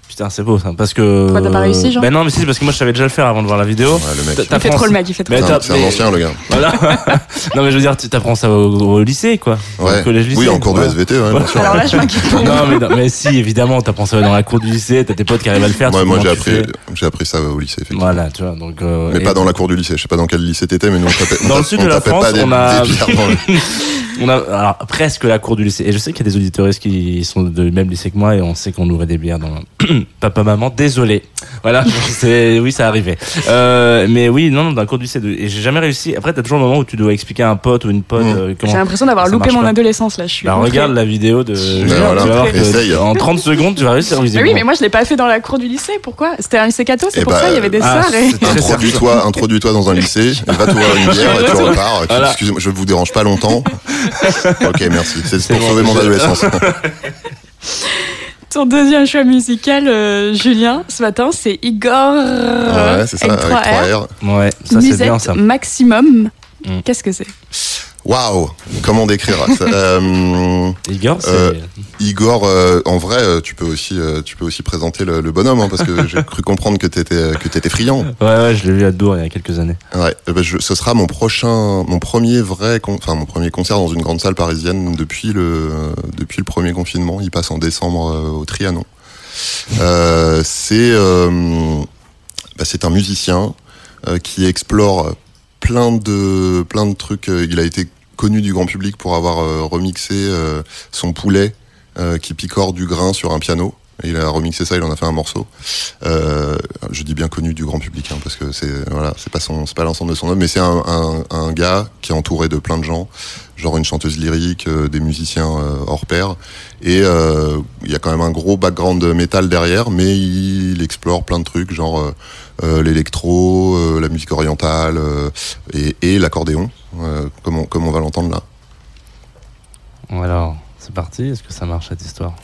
Putain, c'est beau ça. Parce que. Pourquoi t'as pas réussi, genre Ben non, mais si, c'est parce que moi je savais déjà le faire avant de voir la vidéo. Ouais, le mec. Il fait trop le mec, il fait trop le mec. C'est un ancien, le gars. Voilà. non, mais je veux dire, tu t'apprends ça au, lycée, quoi. Ouais. Au collège lycée. Oui, en cours de SVT, ouais, bien sûr. Alors là, je m'inquiète Non, mais, mais si, évidemment, t'apprends ça dans la cour du lycée, t'as tes potes qui arrivent à le faire. Ouais, moi, j'ai appris, j'ai appris ça au lycée, effectivement. Voilà, tu vois, donc. Euh, mais pas dans la cour du lycée. Je sais pas dans quel lycée t'étais, mais nous, on tapait. Dans le sud de la France, on a. on a alors, presque la cour du lycée. Et je sais qu'il y a des auditeuristes qui sont de même lycée que moi et on sait qu'on ouvrait des bières dans papa maman. Désolé. Voilà, c'est oui, ça arrivait. Euh, mais oui, non, non, dans la cour du lycée. Et j'ai jamais réussi. Après, t'as toujours le moment où tu dois expliquer à un pote ou une pote Mmh. euh, comment. J'ai l'impression d'avoir loupé mon pas. adolescence là. Je suis. Bah, regarde la vidéo de. Julien, voilà, tu vas voir que essaye. en 30 secondes, tu vas réussir à viser. Mais oui, mais moi je l'ai pas fait dans la cour du lycée. Pourquoi? C'était un lycée catho, c'est Eh pour bah, ça. Il y avait des ah, sœurs et. Introduis-toi, introduis-toi dans un lycée, et va t'ouvrir une bière et tu repars. Excusez-moi, je vous dérange pas longtemps. Ok, merci. C'est pour sauver mon adolescence. Ton deuxième choix musical, euh, Julien, ce matin, c'est Igor. Ouais, c'est ça, avec 3R. 3R. Ouais, ça c'est bien ça. maximum. Mm. Qu'est-ce que c'est? Waouh Comment décrire ça Euh, Igor, c'est. Euh, Igor, euh, en vrai, euh, tu peux aussi, euh, tu peux aussi présenter le, le bonhomme, hein, parce que j'ai cru comprendre que t'étais, que t'étais friand. Ouais, ouais, je l'ai vu à Dour il y a quelques années. Ouais, euh, bah, je- ce sera mon prochain, mon premier vrai, enfin mon premier concert dans une grande salle parisienne depuis le, depuis le premier confinement. Il passe en décembre euh, au Trianon. Euh, c'est, euh, bah, c'est un musicien euh, qui explore plein de, plein de trucs. Euh, Il a été connu du grand public pour avoir euh, remixé euh, son poulet euh, qui picore du grain sur un piano. Il a remixé ça, il en a fait un morceau. Euh, je dis bien connu du grand public, hein, parce que c'est voilà, c'est pas l'ensemble de son œuvre, mais c'est un, gars qui est entouré de plein de gens, genre une chanteuse lyrique, euh, des musiciens euh, hors pair, et il y a quand même un gros background métal derrière, mais il explore plein de trucs, genre l'électro, la musique orientale et, l'accordéon, comme, on, on va l'entendre là. Alors, c'est parti. Est-ce que ça marche cette histoire?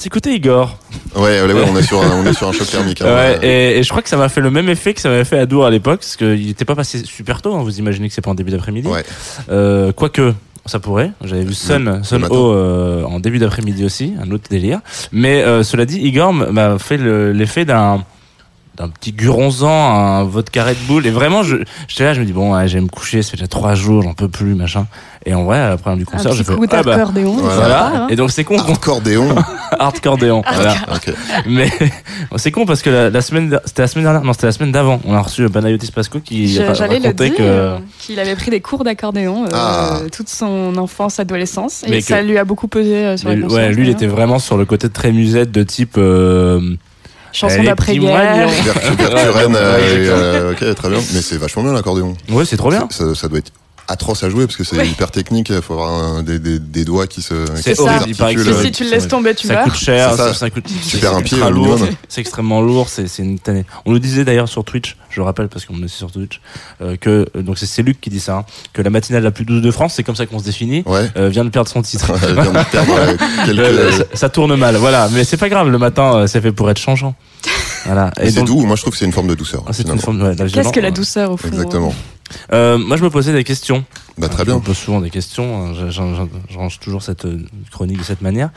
De s'écouter Igor. Ouais, ouais, ouais, on est sur un, on est sur un choc thermique. hein. Ouais, et, et je crois que ça m'a fait le même effet que ça m'avait fait à Dour à l'époque, parce qu'il n'était pas passé super tôt. hein. Vous imaginez que c'est pas en début d'après-midi. Ouais. Euh, Quoique, ça pourrait. J'avais vu Sun, Sun. O euh, en début d'après-midi aussi, un autre délire. Mais euh, cela dit, Igor m'a fait le- l'effet d'un d'un petit guronzan, un vodka Red Bull. Et vraiment, je, j'étais là, je me dis, bon, ouais, vais me coucher, ça fait déjà trois jours, j'en peux plus, machin. Et en vrai, après du Un concert, j'ai fait, ah bah, d'accordéon. Voilà. voilà. hein. Et donc c'est con, Accordéon. hardcore voilà. Ok. Mais c'est con parce que la, la semaine, c'était la semaine dernière, non, c'était la semaine d'avant. On a reçu Panayotis Pasco qui Je- racontait que. euh, qu'il avait pris des cours d'accordéon euh, Ah. toute son enfance, adolescence, et ça lui a beaucoup pesé euh, sur Mais la ouais, lui, il était vraiment sur le côté très musette de type. Chanson d'après-guerre. euh, euh, ok, très bien. Mais c'est vachement bien l'accordéon. Ouais, c'est trop bien. Ça, ça doit être atroce à jouer parce que c'est Ouais. hyper technique. Il faut avoir un- des, des, des doigts qui se. C'est horrible, s'articulent. il paraît que Si, tu le laisses tomber, tu ça meurs. coûte cher, ça. ça, coûte Tu perds un pied c'est extrêmement lourd, c'est c'est une tannée. On nous disait d'ailleurs sur Twitch, je le rappelle parce qu'on est sur Twitch, euh, que euh, donc c'est- Luc qui dit ça, hein, que la matinale la plus douce de France, c'est comme ça qu'on se définit, Ouais. euh, vient de perdre son titre. Elle vient de perdre euh, quelques. ça, ça tourne mal, voilà. Mais c'est pas grave, le matin, euh, c'est fait pour être changeant. Voilà. Mais c'est doux. Moi, je trouve que c'est une forme de douceur. Ah, c'est une finalement. forme ouais, Qu'est-ce que la douceur au fond Exactement. Euh, moi, je me posais des questions. Bah, très bien. me pose souvent des questions. hein, je- range toujours cette euh, chronique de cette manière.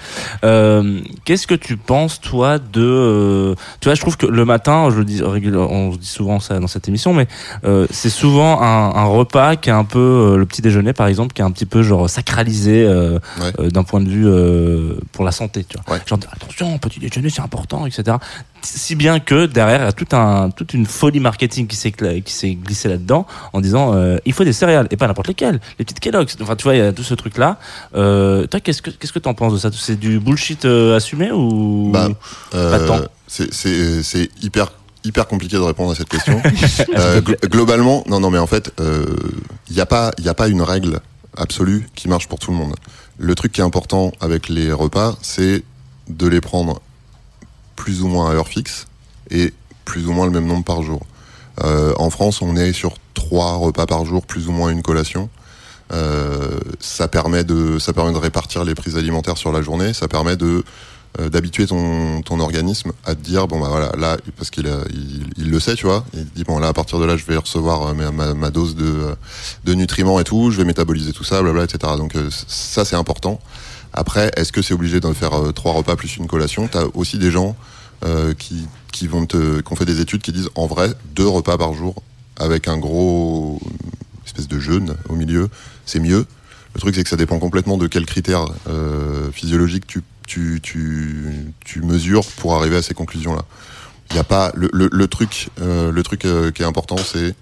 Euh, Qu'est-ce que tu penses, toi, de... euh, tu vois, je trouve que le matin, je le dis on dit souvent ça dans cette émission, mais euh, c'est souvent un, un repas qui est un peu... euh, le petit déjeuner, par exemple, qui est un petit peu genre sacralisé euh, Ouais. d'un point de vue euh, pour la santé, tu vois. Ouais. Genre, attention, petit déjeuner, c'est important, etc. Si bien que derrière, il y a tout un, toute une folie marketing qui s'est cla- qui s'est glissée là-dedans en disant euh, il faut des céréales et pas n'importe lesquelles, les petites Kellogg's. Enfin, tu vois, il y a tout ce truc-là. Euh, toi, qu'est-ce que qu'est-ce que t'en penses de ça? C'est du bullshit euh, assumé ou Bah, Euh, tant? c'est- hyper hyper compliqué de répondre à cette question. Euh, glo- globalement, non, non, mais en fait, il n'y a pas il a pas une règle absolue qui marche pour tout le monde. Le truc qui est important avec les repas, c'est de les prendre plus ou moins à heure fixe et plus ou moins le même nombre par jour. Euh, en France, on est sur trois repas par jour, plus ou moins une collation. Euh, ça permet de ça permet de répartir les prises alimentaires sur la journée. Ça permet de euh, d'habituer ton, ton organisme à te dire bon bah voilà là parce qu'il il, il le sait tu vois. Il dit bon là à partir de là je vais recevoir euh, ma, ma, dose de, de nutriments et tout. Je vais métaboliser tout ça blabla etc donc ça c'est important. Après est-ce que c'est obligé de faire trois repas plus une collation? T'as aussi des gens euh, qui qui vont te qui ont fait des études qui disent en vrai deux repas par jour avec un gros espèce de jeûne au milieu c'est mieux le truc, c'est que ça dépend complètement de quels critères euh, physiologiques tu, tu, tu, tu mesures pour arriver à ces conclusions-là. Il a pas le, le, le truc, euh, le truc euh, qui est important, c'est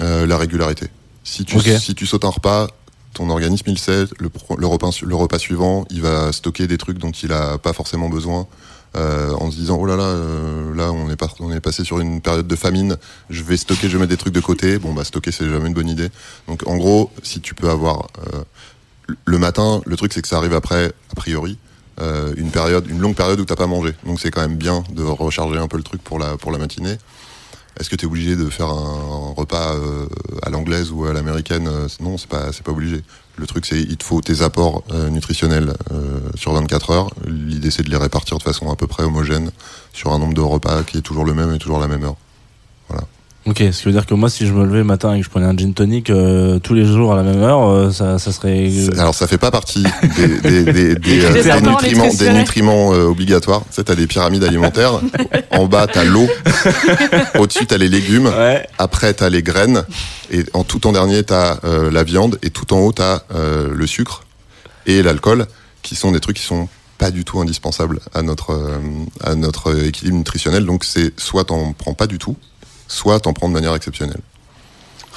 euh, la régularité. Si tu, Ok. si tu sautes un repas, ton organisme il sait, le, repas, le repas suivant, il va stocker des trucs dont il a pas forcément besoin. Euh, en se disant oh là là euh, là on est, on est passé sur une période de famine je vais stocker je vais mettre des trucs de côté bon bah stocker c'est jamais une bonne idée donc en gros si tu peux avoir euh, le matin, le truc c'est que ça arrive après, a priori, une période, une longue période où t'as pas mangé. Donc c'est quand même bien de recharger un peu le truc pour la pour la matinée. Est-ce que t'es obligé de faire un, repas à l'anglaise ou à l'américaine? Non, c'est pas c'est pas obligé. Le truc c'est il te faut tes apports euh, nutritionnels euh, sur 24 heures. L'idée c'est de les répartir de façon à peu près homogène sur un nombre de repas qui est toujours le même et toujours la même heure. Ok, ce qui veut dire que moi, si je me levais le matin et que je prenais un gin tonic euh, tous les jours à la même heure, euh, ça, ça serait. Alors ça fait pas partie des, des, des, des, euh, Des des apports nutriments, nutriments euh, obligatoires. Tu sais, t'as des pyramides alimentaires. en bas, t'as l'eau. Au-dessus, t'as les légumes. Ouais. Après, t'as les graines. Et en tout en dernier, t'as euh, la viande. Et tout en haut, t'as euh, le sucre et l'alcool, qui sont des trucs qui sont pas du tout indispensables à notre euh, à notre équilibre nutritionnel. Donc c'est soit t'en prends pas du tout, soit t'en prends de manière exceptionnelle.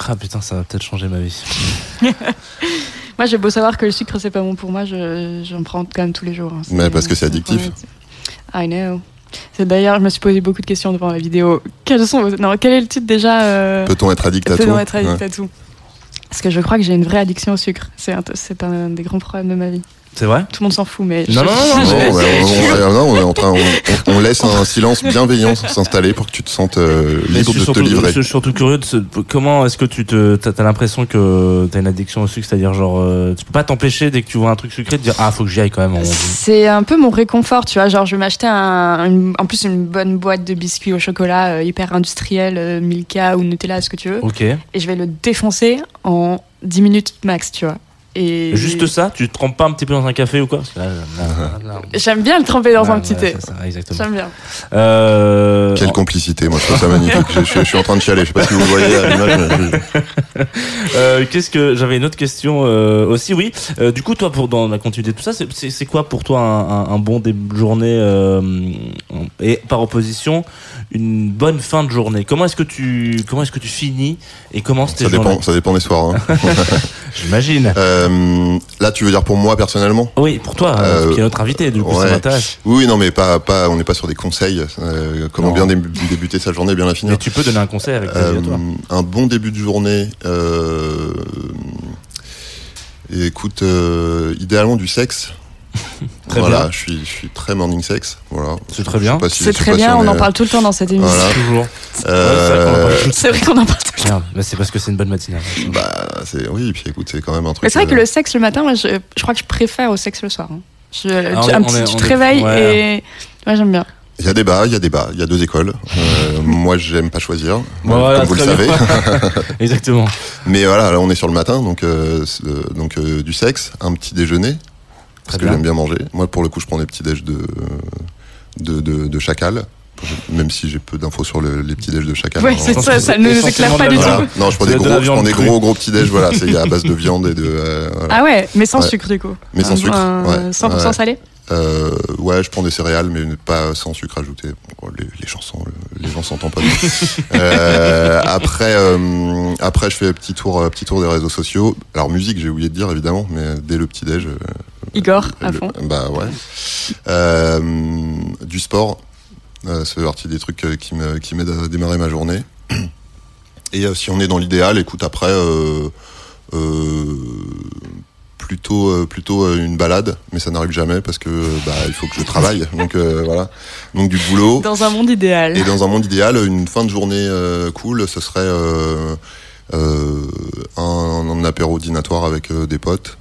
Ah putain, ça va peut-être changer ma vie. Moi, j'ai beau savoir que le sucre, c'est pas bon pour moi, je- j'en prends quand même tous les jours. hein. Mais parce que c'est addictif. I know. C'est d'ailleurs, je me suis posé beaucoup de questions devant la vidéo. Quels sont vos- Non, quel est le titre déjà euh, Peut-on être addict à tout Peut-on être addict Ouais. à tout Parce que je crois que j'ai une vraie addiction au sucre. C'est un, c'est un des grands problèmes de ma vie. C'est vrai Tout le monde s'en fout, mais. Non, non, non, Non, non, bah, on, on- non, on est en train, on, on laisse un silence bienveillant s'installer pour que tu te sentes euh, libre de te surtout, livrer. je suis surtout curieux de ce- comment est-ce que tu te t'as, l'impression que t'as une addiction au sucre, c'est-à-dire genre euh, tu peux pas t'empêcher dès que tu vois un truc sucré de dire ah faut que j'y aille quand même. on- C'est un peu mon réconfort, tu vois. Genre, je vais m'acheter un, une- en plus une bonne boîte de biscuits au chocolat euh, hyper industriel, euh, Milka ou Nutella, ce que tu veux, Ok. et je vais le défoncer en 10 minutes max, tu vois. Et Juste ça Tu te trempes pas un petit peu dans un café ou quoi J'aime bien le tremper dans un petit thé. c'est ça, exactement. J'aime bien. Euh, Quelle complicité, moi je trouve ça magnifique. je, je- je suis en train de chialer, je sais pas si vous voyez à l'image. mais Euh, Qu'est-ce que j'avais une autre question euh, aussi oui Euh, du coup toi pour dans la continuité de tout ça c'est- quoi pour toi un, un- un bon début de journée euh, et par opposition une bonne fin de journée comment est-ce que tu comment est-ce que tu finis et commences tes Ça journées dépend, ça dépend des soirs. hein. j'imagine Euh, là, tu veux dire pour moi personnellement? Oui pour toi Euh, qui est notre invité du coup ça ouais. m'intéresse Oui, non, mais pas, pas, on n'est pas sur des conseils. euh, comment Non. bien dé- débuter sa journée, bien la finir. mais tu peux donner un conseil avec plaisir Euh, toi un bon début de journée. Euh, et écoute, euh, idéalement du sexe. Très voilà, bien. je suis, je suis très morning sex. Voilà. C'est très bien. si- C'est très si bien, on est- en parle tout le temps dans cette émission. Voilà. toujours Euh, C'est vrai qu'on en parle tout le temps. C'est parce que c'est une bonne matinale bah, c'est oui, et puis écoute, c'est quand même un truc. Mais c'est vrai que euh, le sexe le matin, moi, je, je crois que je préfère au sexe le soir. hein. Je, Ah, tu, on est- un on petit- est- tu on te réveilles ouais. et. Ouais, j'aime bien. Il y a débat, il y a débat, il y a deux écoles. Euh, moi, j'aime pas choisir, euh, Voilà, comme vous le savez. exactement Mais voilà, là, on est sur le matin, donc euh, euh, euh, du sexe, un petit déjeuner, parce que j'aime bien manger. Moi, pour le coup, je prends des petits déj de de, de, de chacal, même si j'ai peu d'infos sur le- les petits déj de chacal. Ouais, hein. c'est ça, ça ne nous éclaire pas du tout. Voilà. Non, je prends des de gros, je viande prends des crue. gros gros petits déj. Voilà, c'est à base de viande et de. euh, voilà. Ah ouais, mais sans Ouais. sucre du coup. Mais sans sucre, ouais. 100% Ouais. salé Euh, ouais, je prends des céréales, mais pas sans sucre ajouté. Bon, les, les chansons, le- les gens s'entendent pas. bien. euh, après, euh, après, je fais un petit tour, petit tour des réseaux sociaux. Alors musique, j'ai oublié de dire évidemment, mais dès le petit déj. euh, Igor, à le- fond. Bah ouais. Euh, du sport, euh, c'est partie des trucs euh, qui m'aident à démarrer ma journée. Et euh, si on est dans l'idéal, écoute après. Plutôt plutôt une balade mais ça n'arrive jamais parce que bah il faut que je travaille donc euh, voilà donc du boulot Dans un monde idéal. et dans un monde idéal une fin de journée euh, cool ce serait euh, un, un apéro dînatoire avec des potes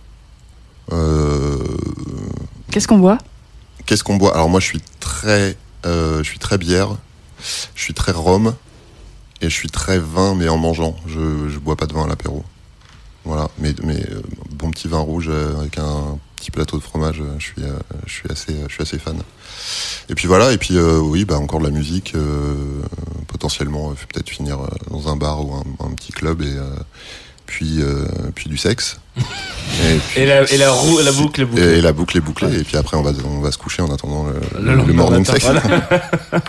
Qu'est-ce qu'on boit? Qu'est-ce qu'on boit? Alors moi je suis très je suis très bière je suis très rhum et je suis très vin mais en mangeant. Je je bois pas de vin à l'apéro. Voilà mais mais euh, bon petit vin rouge euh, avec un petit plateau de fromage euh, je suis euh, je suis assez je suis assez fan. Et puis voilà et puis euh, oui bah encore de la musique euh, potentiellement euh, peut-être finir euh, dans un bar ou un, un petit club et euh, puis euh, puis du sexe et, puis- et la, et la, roue, la boucle est bouclée et la boucle est bouclée et puis après on va on va se coucher en attendant le, Le le, lendemain morning matin, sex voilà.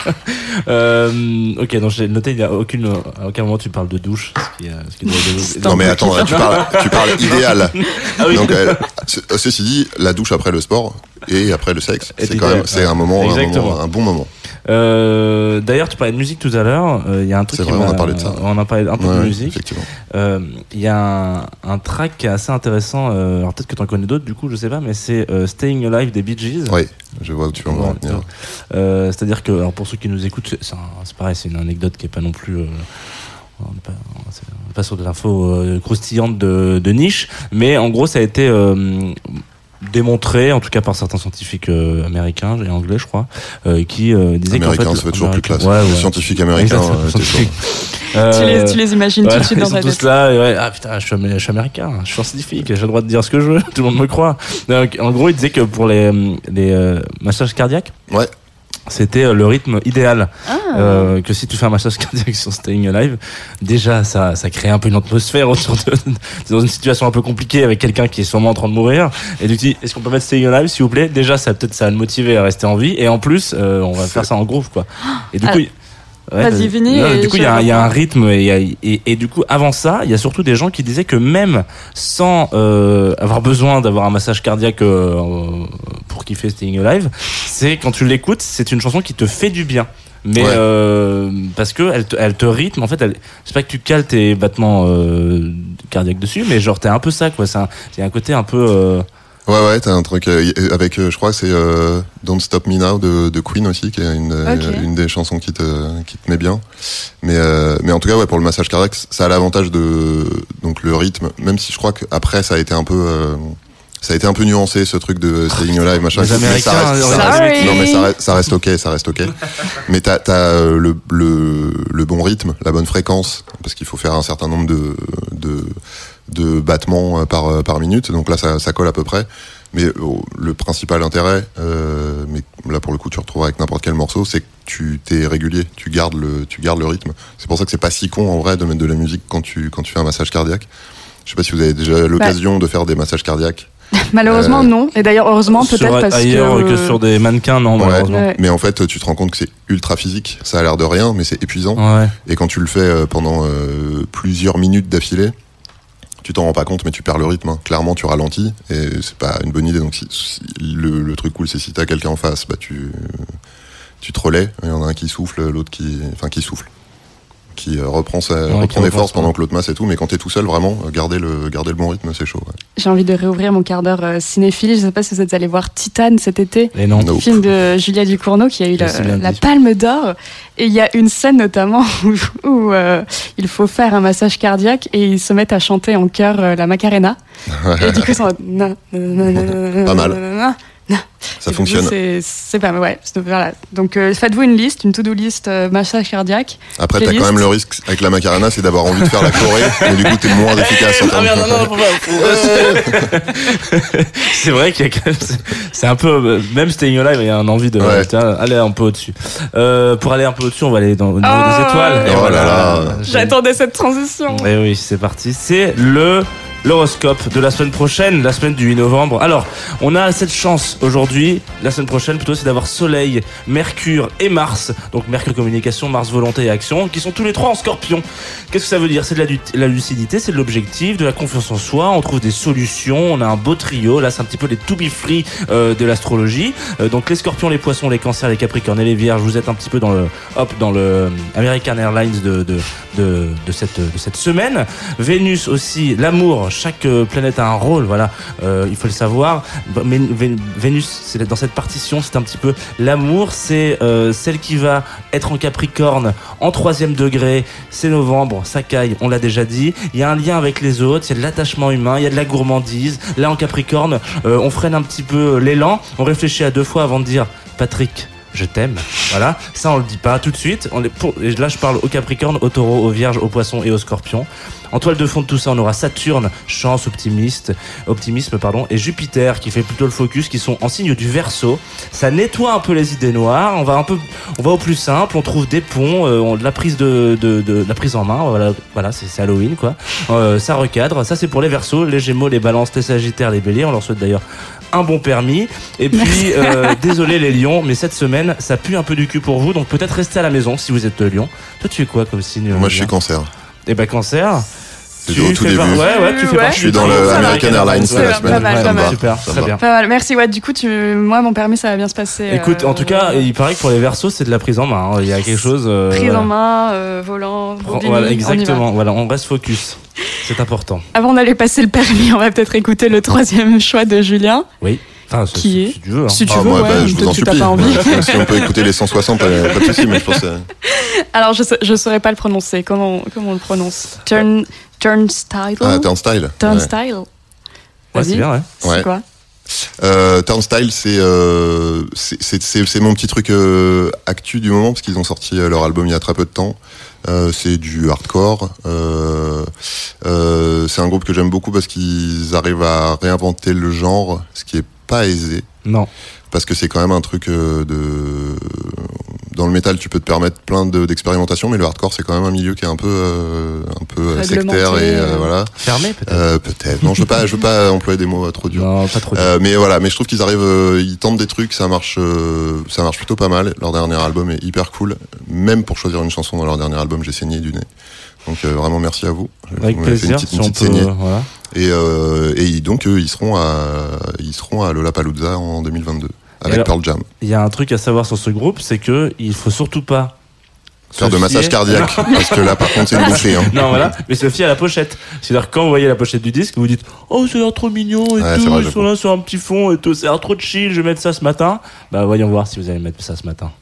Euh, ok, donc j'ai noté, il n'y a aucune, à aucun moment tu parles de douche. Ce qui, est- ce qui doit- non mais attends tu parles tu parles idéal Ah oui. donc euh, ce- ceci dit la douche après le sport et après le sexe Est c'est quand même c'est ouais. un moment, un moment un bon moment Euh, D'ailleurs, tu parlais de musique tout à l'heure. euh, Il y a un truc qui vrai, on m'a- a parlé de ça. On a parlé un peu Ouais, de musique. Euh, Il y a un, un track qui est assez intéressant. alors peut-être que tu en connais d'autres, du coup, je sais pas, mais c'est Staying Alive des Bee Gees. oui je vois où tu veux en venir C'est-à-dire que, alors pour ceux qui nous écoutent, c'est- pareil, c'est une anecdote qui est pas non plus. on n'est pas, sur de l'info euh, croustillante de, de niche, mais en gros, ça a été euh, démontré, en tout cas par certains scientifiques euh, américains et anglais, je crois, euh, qui euh, disaient qu'en fait, ça fait toujours plus classe ouais, Les ouais. scientifiques américains euh, scientifique. chaud. tu, Euh, les, tu les imagines tout de suite ils dans sont ta tous tête. là, et ouais, ah putain, je suis, amé- je suis américain, je suis scientifique, j'ai le droit de dire ce que je veux, tout le monde me croit. Donc, en gros, il disait que pour les, les euh, massages cardiaques, ouais c'était euh, le rythme idéal. Ah. Euh, que si tu fais un massage cardiaque sur Staying Alive, déjà ça, ça crée un peu une atmosphère autour de. Dans une situation un peu compliquée avec quelqu'un qui est sûrement en train de mourir. Et tu te dis, est-ce qu'on peut mettre Staying Alive s'il vous plaît? Déjà, ça peut-être ça va le motiver à rester en vie. Et en plus, euh, on va faire ça en groove quoi. Et du Ah. coup. Vas-y, non, et du coup, il y, a un- il y a un rythme et, il y a- et, et du coup, avant ça, il y a surtout des gens qui disaient que même sans euh, avoir besoin d'avoir un massage cardiaque euh, pour kiffer Staying Alive, c'est quand tu l'écoutes, c'est une chanson qui te fait du bien. Mais Ouais. euh, parce que elle te, elle te rythme en fait elle c'est pas que tu cales tes battements euh, cardiaques dessus mais genre t'es un peu ça quoi c'est un, c'est un côté un peu euh, Ouais, ouais, t'as un truc euh, y- avec, euh, je crois que c'est euh, Don't Stop Me Now de, de Queen aussi, qui est une, euh, une des chansons qui te, qui te met bien. Mais, euh, mais en tout cas, ouais, pour le massage cardiaque, ça a l'avantage de donc le rythme, même si je crois qu'après ça a été un peu, euh, ça a été un peu nuancé ce truc de Staying Alive, machin. Les Américains, ça reste, euh, ça reste- Sorry. non mais ça reste, ça reste ok, ça reste ok. mais t'as as le, le le bon rythme, la bonne fréquence, parce qu'il faut faire un certain nombre de de de battements par par minute. Donc là, ça, ça colle à peu près. Mais le principal intérêt, mais là pour le coup, tu retrouveras avec n'importe quel morceau, c'est que tu t'es régulier, tu gardes le, tu gardes le rythme. C'est pour ça que c'est pas si con en vrai de mettre de la musique quand tu quand tu fais un massage cardiaque. Je sais pas si vous avez déjà l'occasion de faire des massages cardiaques. Malheureusement, euh, non. Et d'ailleurs, heureusement, peut-être parce ailleurs que... sur des mannequins, non, malheureusement. Mais en fait, tu te rends compte que c'est ultra physique. Ça a l'air de rien, mais c'est épuisant. Et quand tu le fais euh, pendant euh, plusieurs minutes d'affilée, tu t'en rends pas compte, mais tu perds le rythme. Hein. Clairement, tu ralentis et c'est pas une bonne idée. Donc, si, le, truc cool, c'est si t'as quelqu'un en face, bah tu tu te relais. Il y en a un qui souffle, l'autre qui, enfin, qui souffle qui euh, reprend, sa, reprend des forces pendant que l'autre masse et tout. Mais quand t'es tout seul, vraiment, euh, garder le, garder le bon rythme, c'est chaud. J'ai envie de réouvrir mon quart d'heure euh, cinéphile. Je sais pas si vous êtes allé voir Titane cet été. Et non. Film de Julia Ducournau qui a eu la, Palme d'Or. Et il y a une scène notamment où, il faut faire un massage cardiaque et ils se mettent à chanter en chœur la Macarena. et du coup, ils sont pas mal. Ça fonctionne. C'est pas ouais. Voilà. Donc euh, faites-vous une liste, une to-do list euh, massage cardiaque. Après, t'as quand même le risque avec la Macarena, c'est d'avoir envie de faire la Corée, mais du coup, t'es moins efficace. En ah merde, non, non, c'est vrai qu'il y a quand même, c'est un peu, euh, même Staying Alive, il y a un envie de aller un peu au-dessus. pour aller un peu au-dessus, on va aller dans, au niveau des oh étoiles. Et oh voilà. J'attendais cette transition. Et oui, c'est parti. C'est le l'horoscope de la semaine prochaine, la semaine du 8 novembre. Alors, on a cette chance aujourd'hui, la semaine prochaine plutôt, c'est d'avoir Soleil, Mercure et Mars. Donc Mercure communication, Mars volonté et action, qui sont tous les trois en scorpion. Qu'est-ce que ça veut dire? C'est de la, lucidité, c'est de l'objectif, de la confiance en soi, on trouve des solutions, on a un beau trio. Là, c'est un petit peu les to be free euh, de l'astrologie. Euh, donc les scorpions, les poissons, les cancers, les capricornes et les vierges, vous êtes un petit peu dans le, hop, dans le American Airlines de, de, de, de cette, de cette semaine. Vénus aussi, l'amour, chaque euh, planète a un rôle, voilà, euh, il faut le savoir. Mais Vénus, c'est dans cette partition, c'est un petit peu l'amour, c'est euh, celle qui va être en Capricorne en troisième degré, c'est novembre, ça caille, on l'a déjà dit. Il y a un lien avec les autres, il y a de l'attachement humain, il y a de la gourmandise. Là en Capricorne, on freine un petit peu l'élan, on réfléchit à deux fois avant de dire Patrick, je t'aime. Voilà, ça on le dit pas tout de suite. Là je parle au Capricorne, au Taureau, au Vierge, au Poisson et au Scorpion. En toile de fond de tout ça, on aura Saturne, chance, optimiste, optimisme, pardon, et Jupiter qui fait plutôt le focus, qui sont en signe du Verseau. Ça nettoie un peu les idées noires. On va un peu, on va au plus simple. On trouve des ponts, euh, de la prise de, de, de, la prise en main. Voilà, voilà, c'est Halloween quoi. Euh, ça recadre. Ça c'est pour les Verseaux, les Gémeaux, les Balances, les Sagittaires, les Béliers. On leur souhaite d'ailleurs un bon permis. Et puis, euh, désolé les lions, mais cette semaine, ça pue un peu du cul pour vous, donc peut-être restez à la maison si vous êtes lion. Toi, tu es quoi comme signe Moi, je suis cancer. Et ben cancer. Tu au tout début. Ouais, ouais, tu fais Je suis dans le American Airlines la semaine. Pas mal, pas mal. Super, très bien. Pas mal. Merci. Ouais, du coup, tu, moi, mon permis, ça va bien se passer. Écoute, en tout cas, il paraît que pour les versos, c'est de la prise en main. Il y a quelque chose. Euh, prise en main, euh, volant, Voilà, exactement. Voilà, on reste focus. C'est important. Avant d'aller passer le permis, on va peut-être écouter le troisième choix de Julien. Oui. Enfin, qui est Si tu veux. Hein. Si tu ah, veux, ouais, bah, je vous en supplie. Pas envie. si on peut écouter les 160, pas de souci, mais je pense. Alors, je ne saurais pas le prononcer. Comment, comment on le prononce? Turn, Turnstile Ah, Turnstile. Turnstile. Ouais, c'est bien, ouais. C'est quoi? Euh, Turnstile, c'est euh, c'est mon petit truc euh, actu du moment parce qu'ils ont sorti euh, leur album il y a très peu de temps. Euh, c'est du hardcore. Euh, euh, c'est un groupe que j'aime beaucoup parce qu'ils arrivent à réinventer le genre, ce qui est pas aisé. Non. Parce que c'est quand même un truc de dans le métal, tu peux te permettre plein d'expérimentations, mais le hardcore, c'est quand même un milieu qui est un peu, un peu sectaire et voilà. Fermé peut-être. peut-être. Non, je veux pas, je veux pas employer des mots trop durs. Non, pas trop. mais voilà, mais je trouve qu'ils arrivent, ils tentent des trucs, ça marche, ça marche plutôt pas mal. Leur dernier album est hyper cool, même pour choisir une chanson dans leur dernier album, j'ai saigné du nez. Donc vraiment merci à vous. Avec plaisir. Une petite, voilà. Et, et donc ils seront à, ils seront à Lollapalooza en 2022 avec Pearl Jam. Il y a un truc à savoir sur ce groupe, c'est que il faut surtout pas faire de massage cardiaque parce que là par contre c'est une bouffée hein. non voilà mais se fier à la pochette c'est-à-dire quand vous voyez la pochette du disque vous dites oh c'est l'air trop mignon et tout ils sont là sur un petit fond et tout c'est l'air trop chill je vais mettre ça ce matin bah voyons voir si vous allez mettre ça ce matin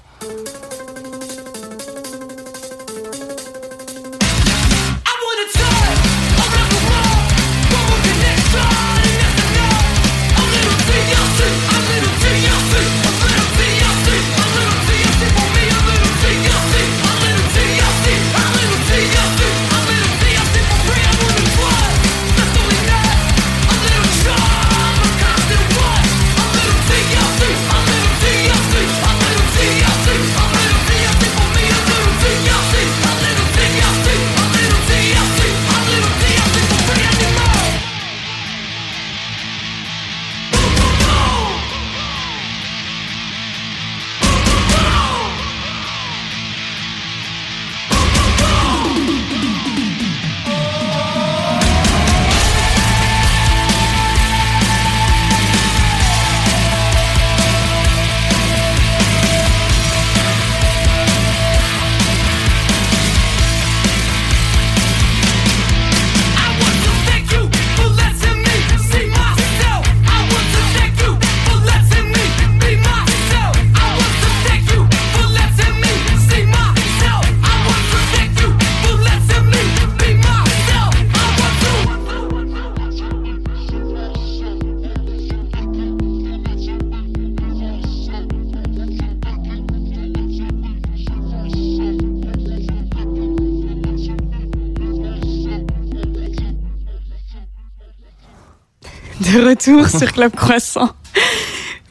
retour sur Club Croissant.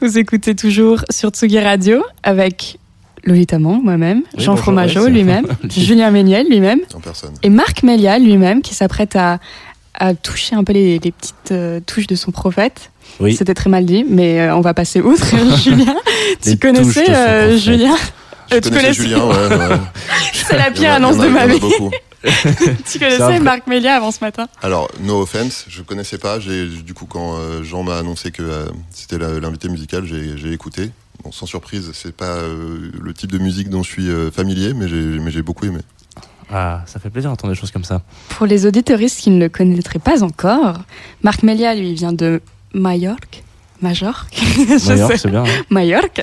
Vous écoutez toujours sur Tsugi Radio avec Lolita Mang, moi-même, Oui, Jean bonjour, Fromageau ouais, lui-même, Julien Méniel lui-même et Marc Melia lui-même qui s'apprête à, à toucher un peu les, les petites euh, touches de son prophète. Oui. C'était très mal dit, mais euh, on va passer outre. Julien, tu Les connaissais euh. Julien? Je Euh, tu connaissais Julien, ouais. ouais. C'est la pire annonce de ma vie. Tu connaissais Marc Melia avant ce matin Alors, no offense, je connaissais pas. Du coup quand euh, Jean m'a annoncé que euh, c'était l'invité musical, j'ai écouté. Bon, sans surprise, c'est pas euh, le type de musique dont je suis euh, familier, mais j'ai beaucoup aimé. Ah, ça fait plaisir d'entendre des choses comme ça. Pour les auditeuristes qui ne le connaîtraient pas encore, Marc Melia, lui, vient de Majorque. Majorque sais. c'est bien. hein. Majorque.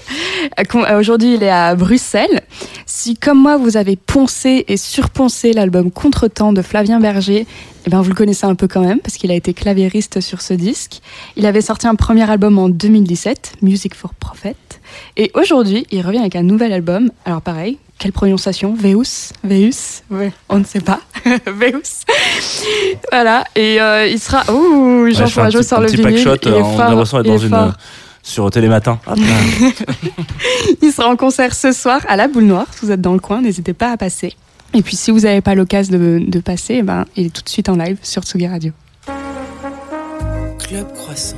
Euh, Aujourd'hui, il est à Bruxelles. Si, comme moi, vous avez poncé et surponcé l'album Contretemps de Flavien Berger, eh ben, vous le connaissez un peu quand même, parce qu'il a été claviériste sur ce disque. Il avait sorti un premier album en 2017, Music for Prophet. Et aujourd'hui, il revient avec un nouvel album. Alors, pareil, quelle prononciation Veus Veus Ouais, on ne sait pas. Veus. voilà. Et euh, il sera. Ouh, Ouais, Jean je un Fromageau petit, sort un le petit vinyle. packshot, il est euh, on a fort, l'impression d'être il dans une fort. sur Télématin. Là. Il sera en concert ce soir à la Boule Noire. Si vous êtes dans le coin, n'hésitez pas à passer. Et puis si vous n'avez pas l'occasion de, de passer, eh ben, il est tout de suite en live sur Tsugi Radio. Club Croissant.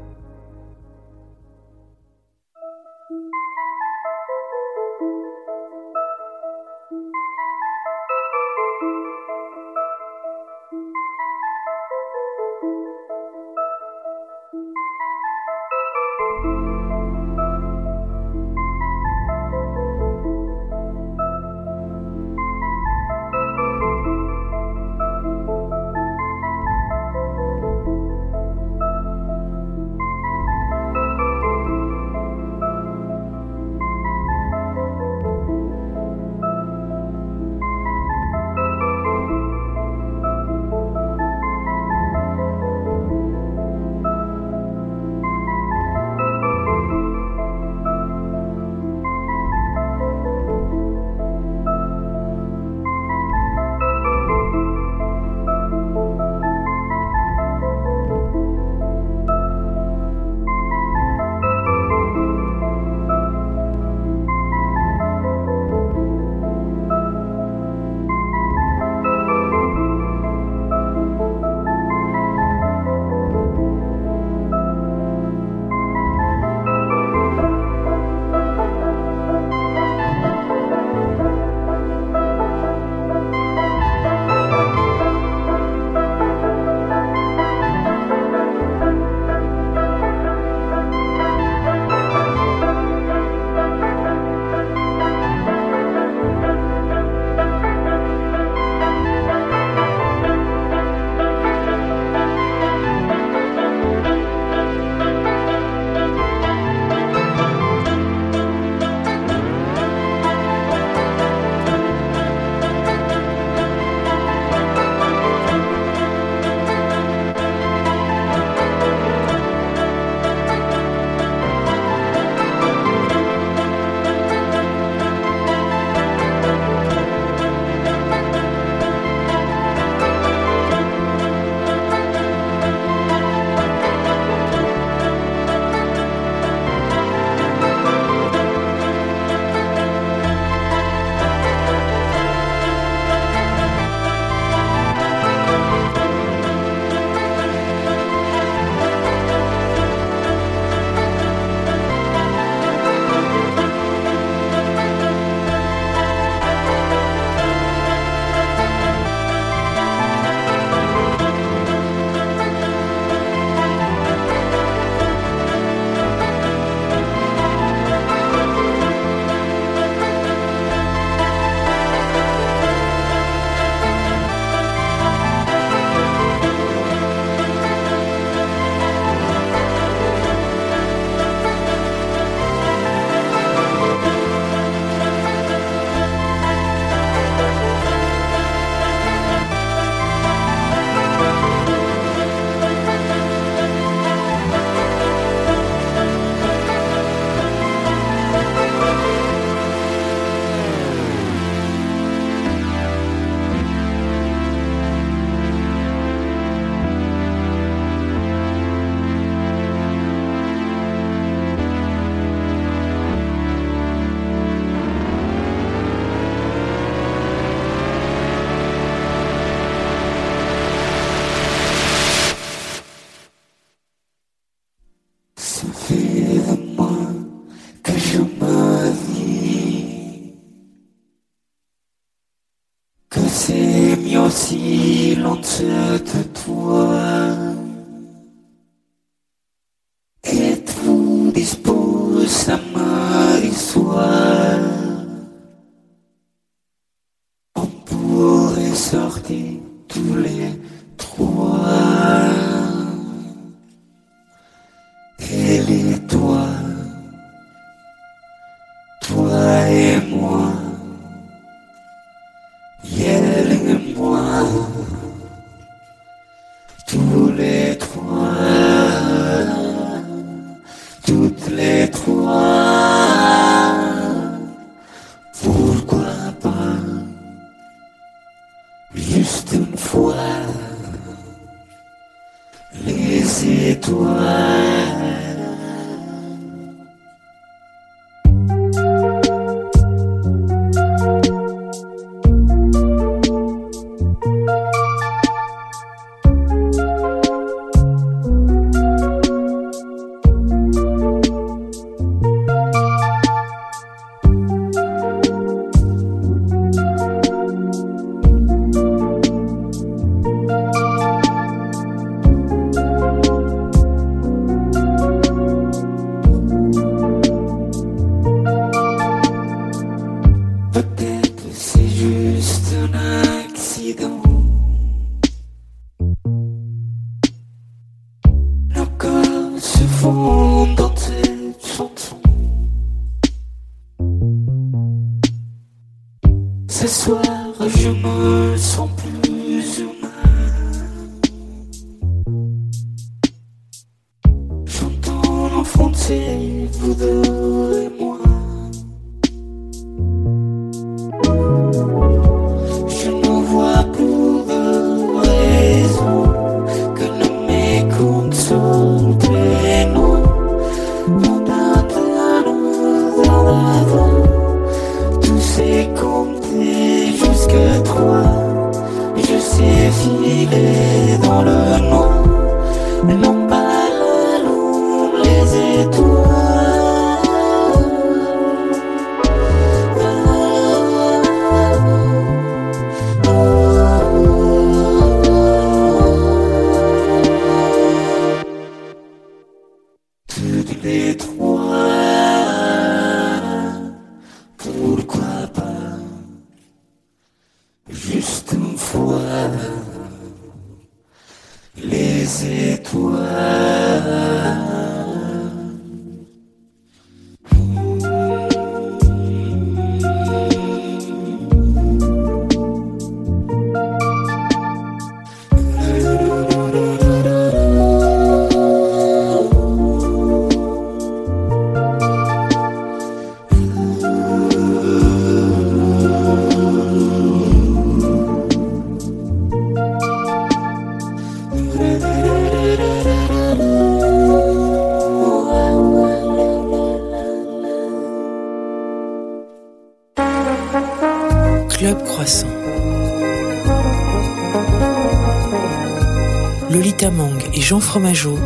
Et Jean Fromageau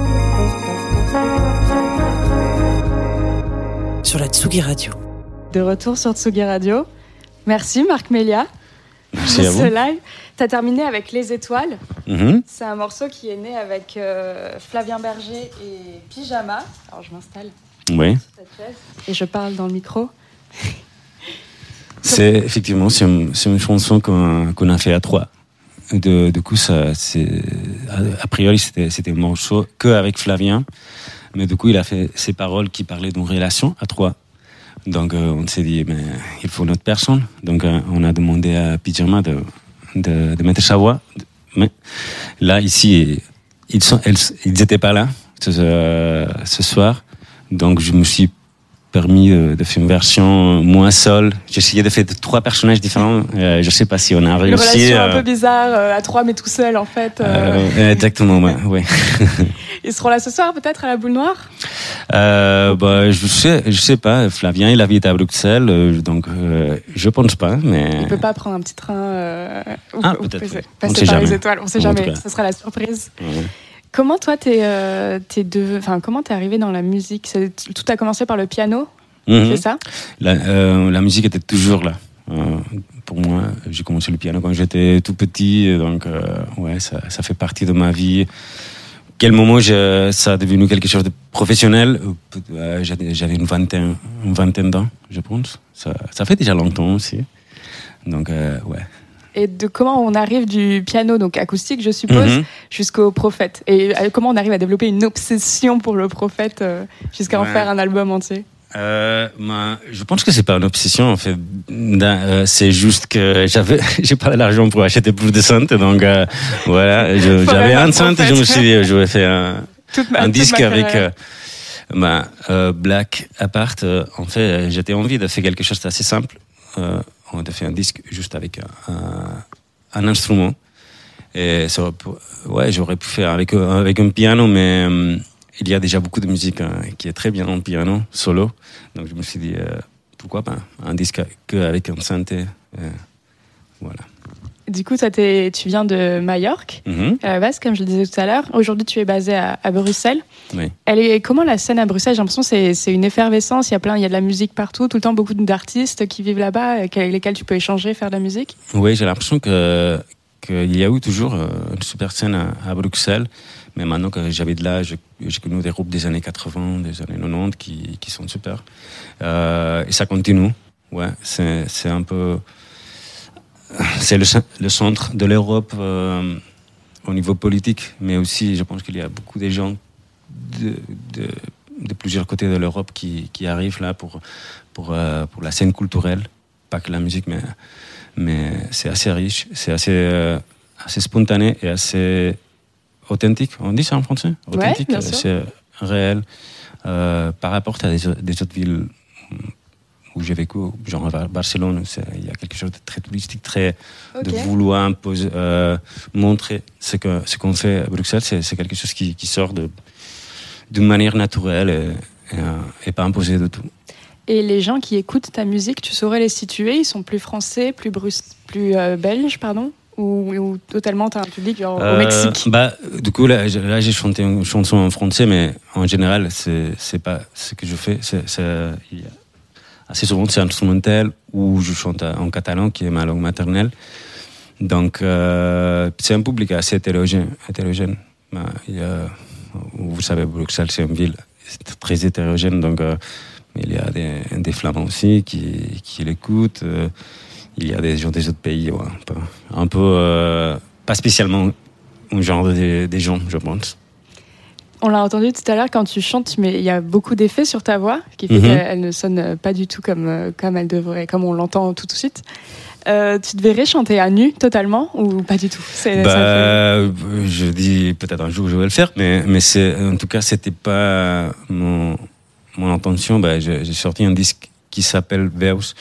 sur la Tsugi Radio. De retour sur Tsugi Radio. Merci Marc Melia Merci pour à ce vous. live. T'as terminé avec Les Étoiles. Mhm. C'est un morceau qui est né avec euh, Flavien Berger et Pyjama. Alors je m'installe Oui, sur cette chaise et je parle dans le micro. c'est effectivement c'est une, c'est une chanson qu'on qu'on a fait à trois. De, du coup, ça, a, priori c'était un morceau que avec Flavien, mais du coup il a fait ces paroles qui parlaient d'une relation à trois. Donc euh, on s'est dit mais il faut une autre personne. Donc euh, on a demandé à Pyjama de, de mettre sa voix. Mais là ici ils elles, ils pas là ce, ce soir, donc je me suis permis de, de faire une version moins seule. J'ai essayé de faire trois personnages différents. Euh, je sais pas si on a Une réussi. relation un euh, peu bizarre, euh, à trois mais tout seul en fait. euh. euh, exactement, ouais. ouais. Ils seront là ce soir peut-être à la boule noire? Euh, bah, je sais, je sais pas. Flavien, il habite à Bruxelles, euh, donc euh, je pense pas, mais. Il peut pas prendre un petit train euh, ou, Ah, peut-être, passer, On sait par les étoiles. On sait En tout jamais. Ce sera la surprise. Ouais. Comment toi t'es euh, t'es de, enfin comment t'es arrivé dans la musique? C'est- Tout a commencé par le piano, Mhm. c'est ça? La, euh, la musique était toujours là. Euh, pour moi, j'ai commencé le piano quand j'étais tout petit, et donc euh, ouais, ça, ça fait partie de ma vie. Quel moment je- ça a devenu quelque chose de professionnel? J'avais j'avais une vingtaine, une vingtaine d'ans, je pense. Ça, ça fait déjà longtemps aussi. Donc ouais, et de comment on arrive du piano, donc acoustique, je suppose, Mhm. jusqu'au prophète. Et euh, comment on arrive à développer une obsession pour le prophète euh, jusqu'à en faire un album entier? Euh, ben, je pense que c'est pas une obsession en fait. Euh, c'est juste que j'avais, j'ai pas l'argent pour acheter plus de synths, donc euh, voilà, j'avais un un synth et je me suis dit, je vais faire un, ma- disque avec ben, Black Apart. en fait, j'étais envie de faire quelque chose d'assez simple. On a fait un disque juste avec un, instrument. Et ça ouais, j'aurais pu faire avec, euh, avec un piano, mais euh, il y a déjà beaucoup de musique hein, qui est très bien en piano, solo. Donc je me suis dit, euh, pourquoi pas un disque qu'avec un synthé. voilà. Du coup, toi, tu viens de Majorque, Mhm. à la base, comme je le disais tout à l'heure. Aujourd'hui, tu es basé à, à Bruxelles. Oui. Elle est, comment la scène à Bruxelles? J'ai l'impression que c'est, une effervescence. Il y a plein, il y a de la musique partout, tout le temps beaucoup d'artistes qui vivent là-bas, avec lesquels tu peux échanger, faire de la musique? Oui, j'ai l'impression que qu'il y a eu toujours euh, une super scène à, à Bruxelles, mais maintenant que j'avais de l'âge, j'ai connu des groupes des années 80, des années 90 qui, qui sont super. Euh, et ça continue. Ouais, c'est un peu c'est le, cen- le centre de l'Europe euh, au niveau politique, mais aussi je pense qu'il y a beaucoup de gens de, de, de plusieurs côtés de l'Europe qui, qui arrivent là pour pour euh, pour la scène culturelle, pas que la musique, mais mais c'est assez riche, c'est assez, euh, assez spontané et assez authentique. On dit ça en français? Authentique, c'est réel. Par rapport à des, des autres villes où j'ai vécu, genre à Barcelone, il y a quelque chose de très touristique, très de vouloir imposer, euh, montrer ce qu'on fait à Bruxelles, c'est quelque chose qui, qui sort de d'une manière naturelle et, et, euh, et pas imposée du tout. Et les gens qui écoutent ta musique, tu saurais les situer? Ils sont plus français, plus, plus euh, belges, pardon? Ou, ou totalement, tu as un public genre, au Euh, Mexique? bah, du coup, là, j'ai- là, j'ai chanté une chanson en français, mais en général, c'est pas ce que je fais. C'est c'est- il y a- assez souvent, c'est instrumental ou je chante en catalan, qui est ma langue maternelle. Donc, euh, c'est un public assez hétérogène. hétérogène. Vous savez, Bruxelles, c'est une ville très hétérogène, donc euh, il y a des, Flamands aussi qui, qui l'écoutent. euh, il y a des gens des autres pays, un peu, un peu, pas spécialement un genre de, des gens, je pense. On l'a entendu tout à l'heure quand tu chantes, mais il y a beaucoup d'effets sur ta voix qui fait Mhm. qu'elle ne sonne pas du tout comme, euh, comme elle devrait, comme on l'entend tout de suite. Euh, tu te verrais chanter à nu totalement ou pas du tout? Ça Bah, fait- je dis peut-être un jour je vais le faire, mais, mais en tout cas, c'était pas mon, mon intention. Bah, j'ai, sorti un disque qui s'appelle Verse,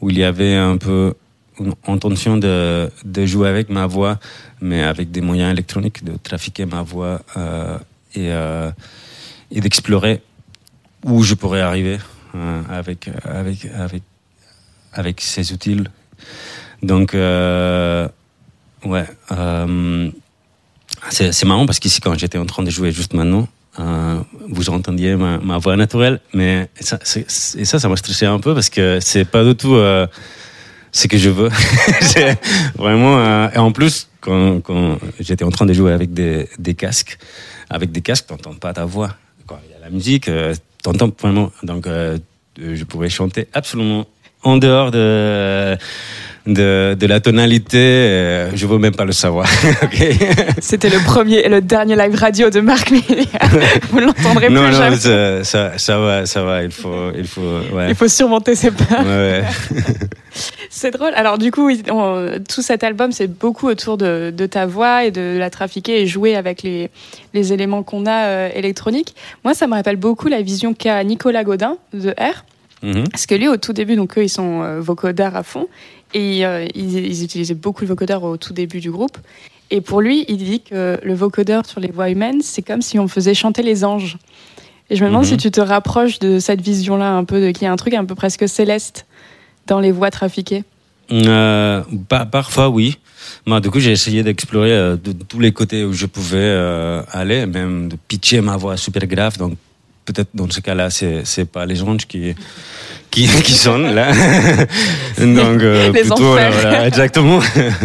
où il y avait un peu une intention de, de jouer avec ma voix, mais avec des moyens électroniques, de trafiquer ma voix euh, et, euh, et d'explorer où je pourrais arriver euh, avec, avec, avec, ces outils. Donc, euh, ouais. c'est marrant parce qu'ici, quand j'étais en train de jouer juste maintenant, vous entendiez ma, voix naturelle, mais ça, ça, ça m'a stressé un peu parce que c'est pas du tout ce que je veux. Vraiment. et en plus, quand, j'étais en train de jouer avec des casques, avec des casques, t'entends pas ta voix. Quand il y a la musique, euh, t'entends vraiment. Donc, euh, je pouvais chanter absolument en dehors de de, de la tonalité. euh, je veux même pas le savoir. C'était le premier et le dernier live radio de Marc. Vous l'entendrez non, plus non, jamais. ça, ça, ça va, ça va. Il faut, il faut, ouais. Il faut surmonter ses peurs. Ouais, ouais. C'est drôle. Alors du coup, on- tout cet album, c'est beaucoup autour de, de ta voix et de la trafiquer et jouer avec les, les éléments qu'on a euh, électroniques. Moi, ça me rappelle beaucoup la vision qu'a Nicolas Godin de R. Mhm. Parce que lui, au tout début, donc eux, ils sont euh, vocodeurs à fond. Et euh, ils, ils utilisaient beaucoup le vocodeur au tout début du groupe. Et pour lui, il dit que le vocodeur sur les voix humaines, c'est comme si on faisait chanter les anges. Et je me demande Mhm. si tu te rapproches de cette vision-là, un peu, de- qu'il y a un truc un peu presque céleste dans les voix trafiquées. Euh, pa- parfois, oui. Moi, du coup, j'ai essayé d'explorer euh, de, de tous les côtés où je pouvais euh, aller, même de pitcher ma voix super grave. Donc, peut-être dans ce cas-là, c'est c'est pas les anges qui qui, qui sonnent là. donc, euh, plutôt, voilà, exactement.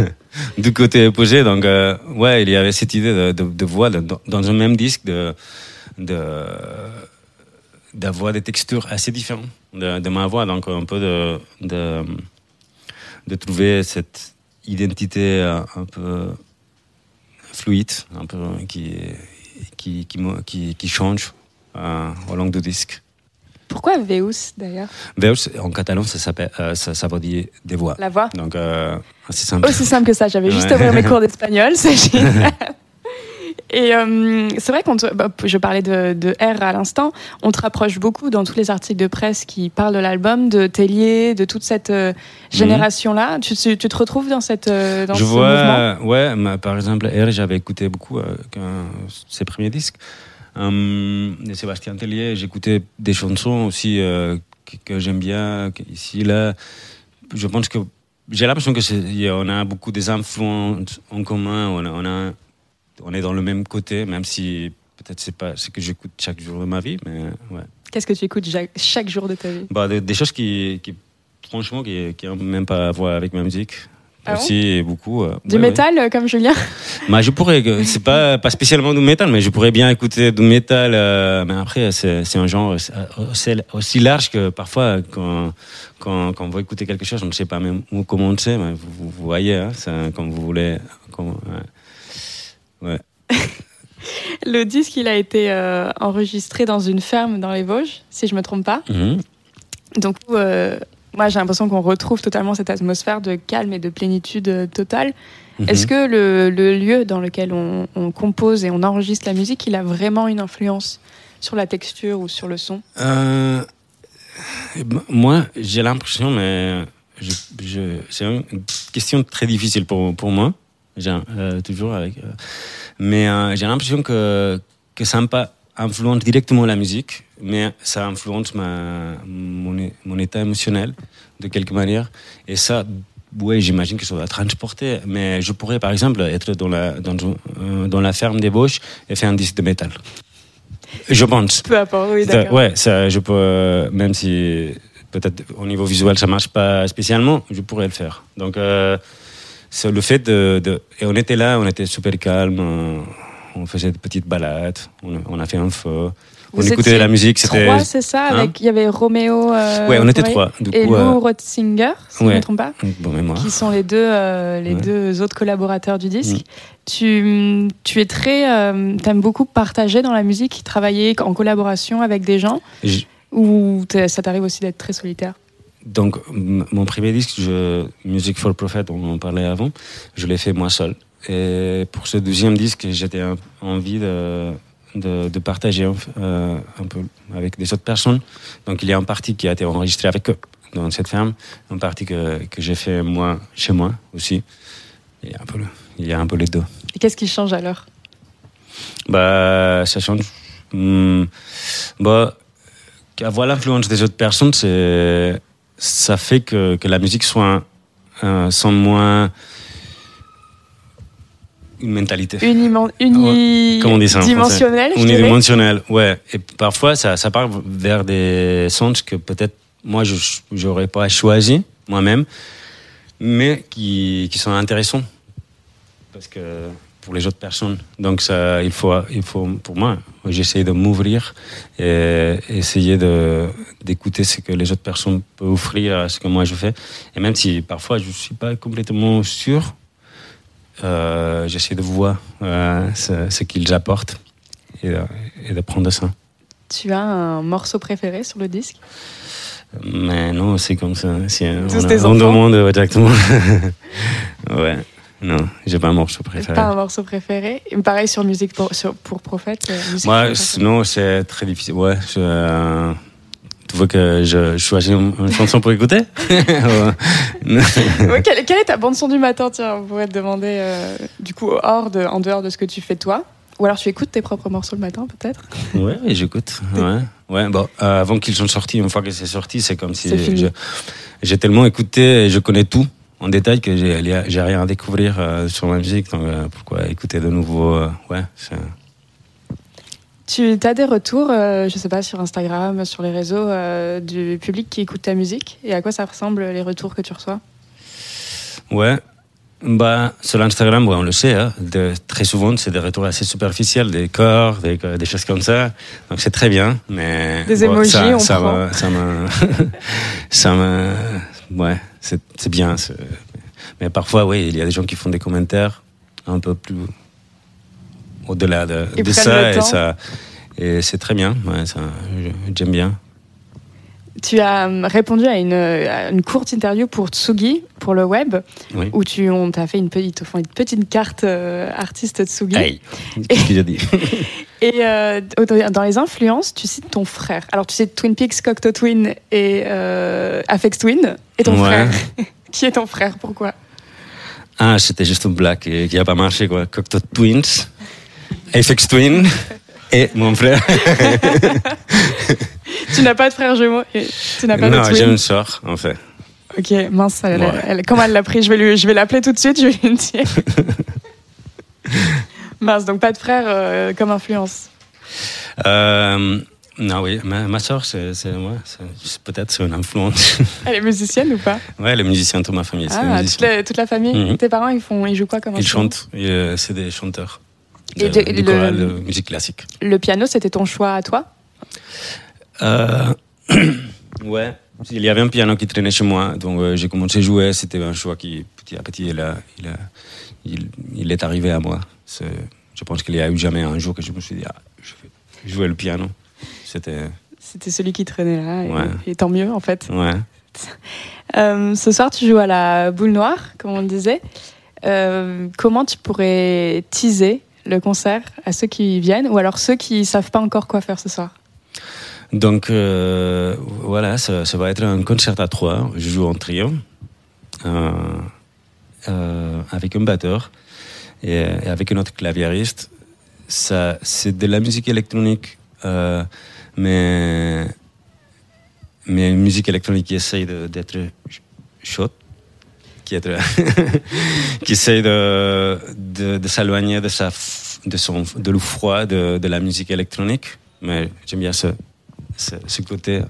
du côté opposé. Donc, euh, ouais, il y avait cette idée de, de, de voix dans un même disque de de d'avoir des textures assez différentes de, de ma voix. Donc, un peu de, de de trouver cette identité euh, un peu fluide, un peu qui, qui, qui, qui change euh, au long du disque. Pourquoi Veus d'ailleurs? Veus, en catalan, ça, euh, ça, ça veut dire des voix. La voix Donc, euh, c'est simple. Aussi simple que ça, j'avais juste ouvert mes cours d'espagnol, c'est génial. Et euh, c'est vrai qu'on bah, je parlais de, de R à l'instant, on te rapproche beaucoup dans tous les articles de presse qui parlent de l'album, de Tellier, de toute cette euh, génération-là. Tu, tu- tu te retrouves dans, cette, euh, dans je ce mouvement? vois, ouais, par exemple, R, j'avais écouté beaucoup euh, ses premiers disques. De Sébastien Tellier, j'écoutais des chansons aussi euh, que, que j'aime bien, que ici, là. Je pense que j'ai l'impression que c'est- on a beaucoup des influences en commun, on, a- on, a- on est dans le même côté, même si peut-être c'est pas ce que j'écoute chaque jour de ma vie, mais ouais. Qu'est-ce que tu écoutes chaque, chaque jour de ta vie? Bah, des, des choses qui, qui franchement, qui n'ont même pas à voir avec ma musique. Ah bon aussi, et beaucoup. euh, Du ouais, métal, euh, comme Julien Bah, je pourrais, euh, c'est pas, pas spécialement du métal, mais je pourrais bien écouter du métal. euh, mais après, c'est un genre aussi, aussi large que parfois, quand, quand, quand on veut écouter quelque chose, on ne sait pas même où commencer. Mais vous, vous- vous voyez, hein, comme vous voulez. comme- ouais. Le disque, il a été euh, enregistré dans une ferme dans les Vosges, si je me trompe pas. Mhm. Donc, euh, moi, j'ai l'impression qu'on retrouve totalement cette atmosphère de calme et de plénitude euh, totale. Mhm. Est-ce que le, le lieu dans lequel on, on compose et on enregistre la musique, il a vraiment une influence sur la texture ou sur le son? Euh, ben, moi, j'ai l'impression, mais je, je- c'est une question très difficile pour, pour moi, j'ai, euh, toujours avec. euh, mais j'ai l'impression que, que pas influence directement la musique, mais ça influence ma, mon, mon état émotionnel de quelque manière. Et ça, ouais, j'imagine que ça va transporter. Mais je pourrais, par exemple, être dans la, dans, euh, dans la ferme des Vosges et faire un disque de métal. Je pense. Peu importe, oui, d'accord. Ouais, ça, je peux, même si peut-être au niveau visuel ça marche pas spécialement, je pourrais le faire. Donc, euh, c'est le fait de, de- Et on était là, on était super calme, euh, on faisait de petites balades, on, on a fait un feu, on écoutait étiez la musique, c'était. Trois, c'est ça Hein avec, Il y avait Roméo. euh, Ouais, on était trois. Du Et coup, Lou euh, Rotzinger, si je ne me trompe pas. bon mémoire. qui sont les deux, euh, les Ouais. deux autres collaborateurs du disque. Mm. Tu, tu es très, euh, t'aimes beaucoup partager dans la musique, travailler en collaboration avec des gens, Je- ou ça t'arrive aussi d'être très solitaire? Donc, mon premier disque, je, Music for Prophet, on en parlait avant, je l'ai fait moi seul. Et pour ce deuxième disque, j'étais envie de, de, de partager un, euh, un peu avec des autres personnes. Donc, il y a une partie qui a été enregistrée avec eux dans cette ferme, une partie que, que j'ai fait moi, chez moi aussi. Il y a un peu, le- il y a un peu les deux. Et qu'est-ce qui change alors? Bah, ça change. Hmm, bah, avoir l'influence des autres personnes, ça fait que, que la musique soit, euh, sans moins une mentalité. Uniman- uni- Comment on dit ça en français dimensionnel, je dirais. Unidimensionnel, ouais. Et parfois, ça, ça part vers des sens que peut-être moi, je n'aurais pas choisi moi-même, mais qui, qui sont intéressants. Parce que pour les autres personnes. Donc, ça, il, faut, il faut, pour moi, j'essaie de m'ouvrir et essayer d'écouter ce que les autres personnes peuvent offrir à ce que moi je fais. Et même si parfois je ne suis pas complètement sûr, j'essaie de voir euh, ce, ce qu'ils apportent et de, et de prendre ça. Tu as un morceau préféré sur le disque? Mais non, c'est comme ça. Tous on, tes on demande exactement. ouais. Non, j'ai pas un morceau préféré. Pas un morceau préféré? Et pareil sur Musique pour, sur- pour Prophète. euh, musique Moi, pour c- non, c'est très difficile. Ouais, je, euh, tu veux que je, je choisisse une, une chanson pour écouter Ouais. Quelle, quelle est ta bande son du matin? Tiens, on pourrait te demander euh, du coup hors de, en dehors de ce que tu fais toi. Ou alors tu écoutes tes propres morceaux le matin peut-être? Ouais, oui, j'écoute. Ouais, ouais. Bon, euh, avant qu'ils soient sortis, une fois que c'est sorti, c'est comme si j'ai tellement écouté et je connais tout en détail que j'ai rien à découvrir euh, sur ma musique. Donc pourquoi écouter de nouveau Ouais, Tu as des retours, euh, je sais pas, sur Instagram, sur les réseaux, euh, du public qui écoute ta musique? Et à quoi ça ressemble les retours que tu reçois? Ouais. Bah, sur Instagram, ouais, on le sait, hein, de- très souvent, c'est des retours assez superficiels, des corps, des, des choses comme ça. Donc c'est très bien, mais. Des emojis, ça, on ça prend. me- ça me. ça me. Ouais, c'est bien. mais parfois, oui, il y a des gens qui font des commentaires un peu plus au-delà de, ça, et temps. ça, et c'est très bien. Ouais, j'aime bien. Tu as répondu à une, à une courte interview pour Tsugi, pour le web, Oui. où tu on t'a fait une petite, une petite carte euh, artiste Tsugi. Hey, qu'est-ce que j'ai dit Et euh, dans les influences, tu cites ton frère. Alors tu cites Twin Peaks, Cocteau Twin et euh, Afex Twin. Et ton Ouais. frère Qui est ton frère? Pourquoi? Ah, c'était juste une blague qui qui a pas marché, quoi. Cocteau Twins, FX Twin et mon frère. Tu n'as pas de frère jumeau? Tu n'as pas non, de j'ai twin une soeur, en fait. Ok, mince, elle, Ouais. elle- comment elle l'a pris? Je vais lui- je vais l'appeler tout de suite, je vais lui dire. mince, donc pas de frère euh, comme influence. Euh, non, oui, ma, ma soeur, c'est, c'est- peut-être c'est une influence. Elle est musicienne ou pas? Ouais, les musiciens de toute ma famille, Ah, toute la, toute la famille? Mhm. Tes parents, ils, font, ils jouent quoi comme Ils chantent, euh, c'est des chanteurs. Et De, de- du le- choral de musique classique. Le piano, c'était ton choix à toi Euh, ouais, il y avait un piano qui traînait chez moi, donc euh, j'ai commencé à jouer. C'était un choix qui, petit à petit, il, a, il, a- il, il est arrivé à moi. C'est- je pense qu'il y a eu jamais un jour que je me suis dit, ah, je vais jouer le piano. C'était, C'était celui qui traînait là, et, Ouais. et tant mieux en fait. ouais. Euh, ce soir, tu joues à la boule noire, comme on le disait. Euh, comment tu pourrais teaser le concert à ceux qui viennent ou alors ceux qui savent pas encore quoi faire ce soir? Donc euh, voilà, ça, va être un concert à trois. Je joue en trio euh, euh, avec un batteur et, avec un autre claviériste. Ça, c'est de la musique électronique, mais mais une musique électronique qui essaye d'être ch- chaude, qui, est, qui essaye de, de, de s'éloigner de sa de son de de, de la musique électronique. Mais j'aime bien ce, ce, ce côté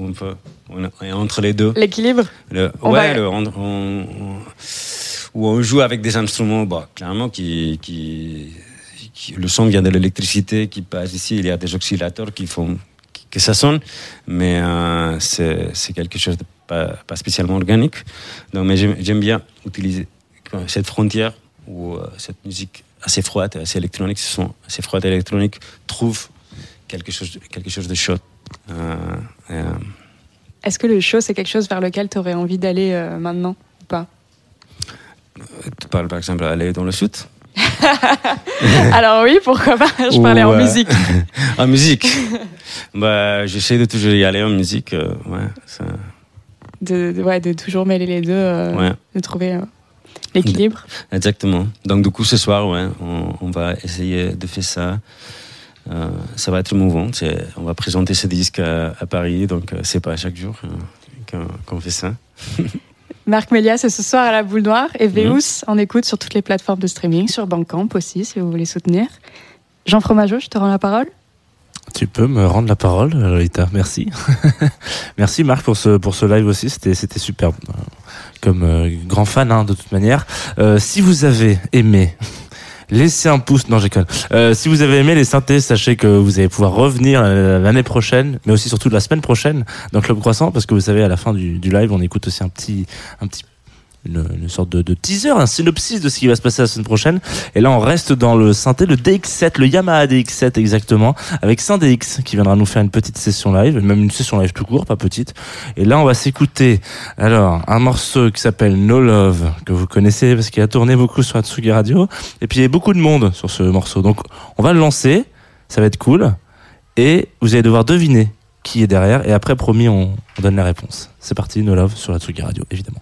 on peut on est entre les deux. L'équilibre? Le, On ouais, va- le- on, on- on- où on joue avec des instruments, bah, clairement, qui, qui, qui- le son vient de l'électricité qui passe ici. Il y a des oscillateurs qui font que ça sonne, mais euh, c'est c'est quelque chose de pas, pas spécialement organique. Donc, mais j'aime bien utiliser cette frontière où euh, cette musique assez froide, assez électronique, ce son assez froid et électronique trouve quelque chose, de- quelque chose de chaud. Euh, euh, Est-ce que le show, c'est quelque chose vers lequel tu aurais envie d'aller maintenant ou pas? Tu parles par exemple aller dans le sud? Alors oui, pourquoi pas? Je parlais en Ou, musique. En musique bah, J'essaie de toujours y aller en musique. ouais, ça- De, de- ouais, de toujours mêler les deux, euh, ouais, de trouver euh, l'équilibre. exactement. Donc du coup, ce soir, ouais, on, on va essayer de faire ça. Euh, ça va être émouvant. c'est- On va présenter ce disque à, à Paris, donc c'est pas chaque jour euh, qu'on fait ça. Marc Mélias, c'est ce soir à la boule noire et Mhm. Véus en écoute sur toutes les plateformes de streaming, sur Bandcamp aussi, si vous voulez soutenir. Jean Fromageau, je te rends la parole. Tu peux me rendre la parole, Lolita. Merci. Merci Marc pour ce, pour ce live aussi. C'était, c'était superbe. Euh, Comme euh, grand fan, hein, de toute manière. Euh, si vous avez aimé, laissez un pouce. Non, j'éconne. Euh, si vous avez aimé les synthés, sachez que vous allez pouvoir revenir euh, l'année prochaine, mais aussi surtout la semaine prochaine dans Club Croissant, parce que vous savez, à la fin du, du live, on écoute aussi un petit, un petit une, une sorte de, de teaser, un synopsis de ce qui va se passer la semaine prochaine. Et là, on reste dans le synthé, le DX7, le Yamaha DX7 exactement, avec SynDX qui viendra nous faire une petite session live, même une session live tout court, pas petite. Et là, on va s'écouter alors un morceau qui s'appelle No Love, que vous connaissez parce qu'il a tourné beaucoup sur Atsugi Radio. Et puis, il y a beaucoup de monde sur ce morceau. Donc, on va le lancer, ça va être cool. Et vous allez devoir deviner qui est derrière. Et après, promis, on, on donne la réponse. C'est parti, No Love sur Atsugi Radio, évidemment.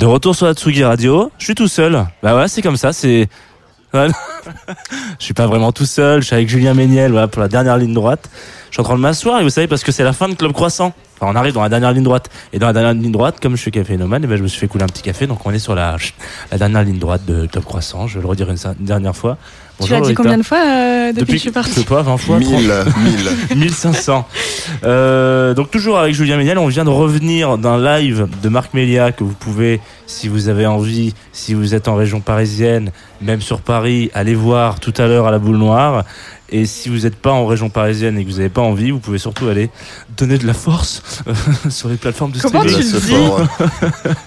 De retour sur la Tsugi Radio. Je suis tout seul. Bah ouais, c'est comme ça. C'est. Je suis pas vraiment tout seul. Je suis avec Julien Méniel, voilà, pour la dernière ligne droite. Je suis en train de m'asseoir et vous savez parce que c'est la fin de Club Croissant. Enfin, on arrive dans la dernière ligne droite. Et dans la dernière ligne droite, comme je suis cafénomane, et ben je me suis fait couler un petit café. Donc on est sur la, dernière ligne droite de Club Croissant. Je vais le redire une dernière fois. Tu l'as dit combien de fois euh, depuis, que je suis Je partie sais pas, 20 fois 30 1000, 1000. 1500. Euh, donc toujours avec Julien Méniel, on vient de revenir d'un live de Marc Mélia que vous pouvez, si vous avez envie, si vous êtes en région parisienne, même sur Paris, aller voir tout à l'heure à la boule noire. Et si vous n'êtes pas en région parisienne et que vous n'avez pas envie, vous pouvez surtout aller donner de la force euh, sur les plateformes de Comment streaming.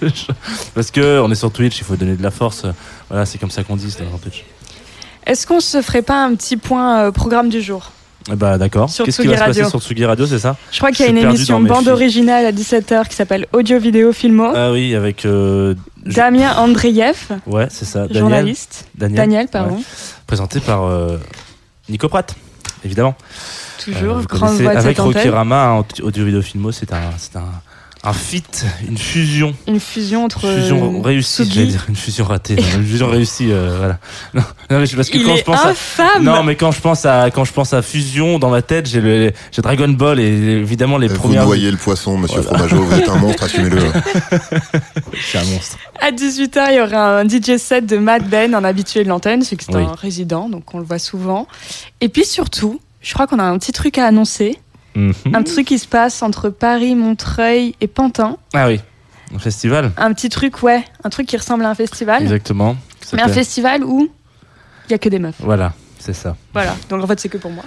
tu le dis. Parce que on est sur Twitch, il faut donner de la force. Voilà, c'est comme ça qu'on dit, c'est sur Twitch. Est-ce qu'on se ferait pas un petit point euh, programme du jour? Bah d'accord. Qu'est-ce qui va se passer sur Tsugi Radio, c'est ça? Je crois qu'il y a une émission bande originale à 17h qui s'appelle Audio Vidéo Filmo. Ah oui, avec euh, Damien Andreyev, ouais, c'est ça. Daniel. journaliste. Daniel. Daniel, pardon. Ouais. présenté par euh, Nico Pratt, évidemment. Toujours, grande connaissez, voix de avec antenne. Rokirama, hein, audio vidéo filmo, c'est un, c'est un, un feat, une fusion, Une fusion entre. une fusion euh, réussie, Sugi. j'allais dire, une fusion ratée, non, une fusion réussie, euh, voilà. Non, non, mais je- parce que Il quand je pense à, infâme non, mais quand je pense à quand je pense à fusion dans ma tête, j'ai le j'ai Dragon Ball et évidemment les Vous premières. noyez le poisson, monsieur Fromageau, vous êtes un monstre, assumez-le. Je suis un monstre. À 18h, il y aura un DJ set de Matt Ben, un habitué de l'antenne, c'est que c'est Oui. un résident, donc on le voit souvent. Et puis surtout, je crois qu'on a un petit truc à annoncer. Mhm. Un truc qui se passe entre Paris, Montreuil et Pantin. Ah oui, un festival, Un petit truc, ouais, un truc qui ressemble à un festival. exactement. Mais un festival où il y a que des meufs. Voilà, c'est ça. Voilà, donc en fait, c'est que pour moi.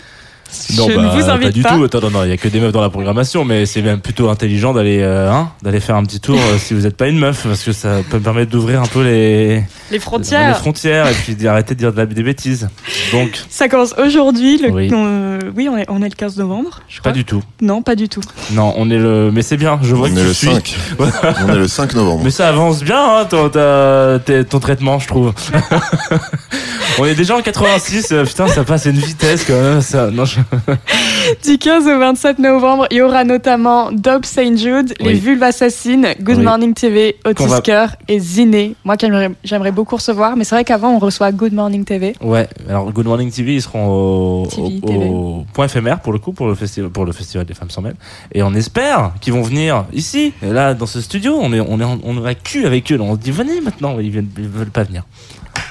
Non, je bah, ne vous invite pas du pas. tout. Attends, non, non, il y a que des meufs dans la programmation, mais c'est même plutôt intelligent d'aller, euh, hein, d'aller faire un petit tour euh, si vous n'êtes pas une meuf, parce que ça peut me permettre d'ouvrir un peu les, Les les frontières. frontières et puis d'arrêter de dire de la, des bêtises. Donc, Ça commence aujourd'hui. Le... Oui. on- oui, on est, on est le 15 novembre, je crois. pas du tout. Non, pas du tout. Non, on est le, mais c'est bien. Je vois On que est tu le suis. 5. On est le 5 novembre. Mais ça avance bien, hein, ton traitement, je trouve. on est déjà en 86. euh, putain, ça passe à une vitesse quand même. Ça, non, je- Du 15 au 27 novembre, il y aura notamment Dope Saint Jude, Les. Vulves Assassines, Good Oui. Morning TV, Qu'on va- et Ziné. Moi, j'aimerais beaucoup recevoir, mais c'est vrai qu'avant, on reçoit Good Morning TV. Ouais, alors Good Morning TV, ils seront au, TV, au- TV. au point éphémère pour le coup, pour le festival, pour le festival des femmes sans mêle. Et on espère qu'ils vont venir ici, là, dans ce studio. On est, on est, on est à cul avec eux. là. On se dit, venez maintenant. Ils, viennent, ils veulent pas venir.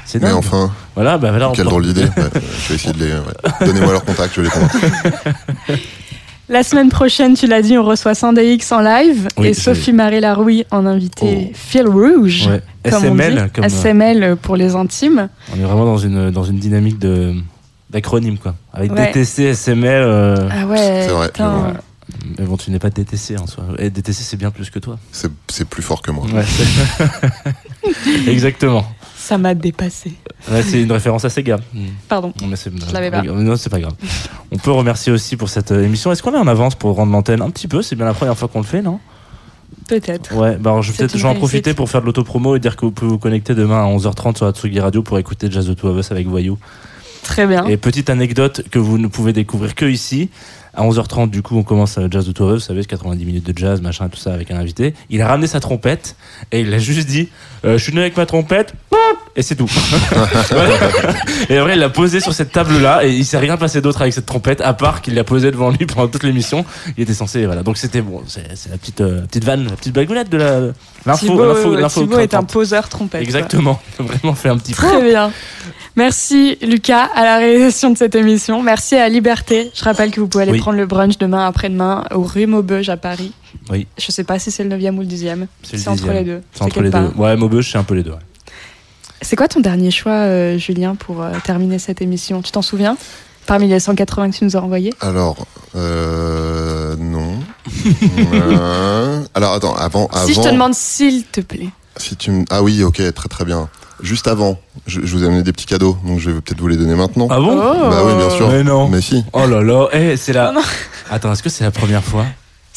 C'est Mais enfin, Voilà, bah on quelle drôle d'idée. Ouais, je vais essayer de les. ouais. Donnez-moi leur contact, je vais les convaincre. La semaine prochaine, tu l'as dit, on reçoit Sandé X en live Oui, et je- Sophie-Marie Larouille en invité Oh. Fil Rouge. Ouais. Comme on SML, dit. comme, euh, SML pour les intimes. on est vraiment dans une, dans une dynamique de, l'acronyme quoi. Avec Ouais. DTC, SML. euh, Ah ouais. C'est vrai. Mais bon, tu n'es pas DTC en soi. Et DTC, c'est bien plus que toi. C'est c'est plus fort que moi. Ouais, c'est- Exactement. Ça m'a dépassé. Ouais, c'est une référence à Sega. Pardon. Non, mais c'est, Je l'avais pas. Non, c'est pas grave. On peut remercier aussi pour cette euh, émission. Est-ce qu'on est en avance pour rendre l'antenne un petit peu? C'est bien la première fois qu'on le fait, non? Peut-être. Ouais, bah alors je vais peut-être en profiter pour faire de l'autopromo et dire que vous pouvez vous connecter demain à 11h30 sur la Tsugi Radio pour écouter Jazz de Two of Us avec Voyou. Très bien. Et petite anecdote que vous ne pouvez découvrir que ici. À 11h30, du coup, on commence à Jazz de vous savez, c'est 90 minutes de jazz, machin, tout ça, avec un invité. Il a ramené sa trompette et il a juste dit euh, Je suis venu avec ma trompette, et c'est tout. Et après, il l'a posé sur cette table-là et il s'est rien passé d'autre avec cette trompette, à part qu'il l'a posée devant lui pendant toute l'émission. Il était censé, voilà. Donc c'était bon, c'est la petite, euh, petite vanne, la petite blagounette de la. L'info, l'info, est un poseur trompette. Exactement. Vraiment fait un petit Très bien. Merci Lucas à la réalisation de cette émission. Merci à Liberté. Je rappelle que vous pouvez aller Oui. prendre le brunch demain après-demain au rue Maubeuge à Paris. Oui. Je sais pas si c'est le 9e ou le 10e. C'est entre les deux. C'est entre les part. deux. Ouais, Maubeuge, c'est un peu les deux. ouais. C'est quoi ton dernier choix, euh, Julien, pour euh, terminer cette émission? Tu t'en souviens? Parmi les 180 que tu nous as envoyés? Alors, euh, non. Euh, alors attends, avant, avant. Si je te demande s'il te plaît. Si tu me- Ah oui, ok, très très bien. Juste avant, je, je vous ai amené des petits cadeaux, donc je vais peut-être vous les donner maintenant. Ah bon? Oh. Bah oui, bien sûr. Mais non. Mais si. Oh là là, eh, c'est la. Non. Attends, est-ce que c'est la première fois?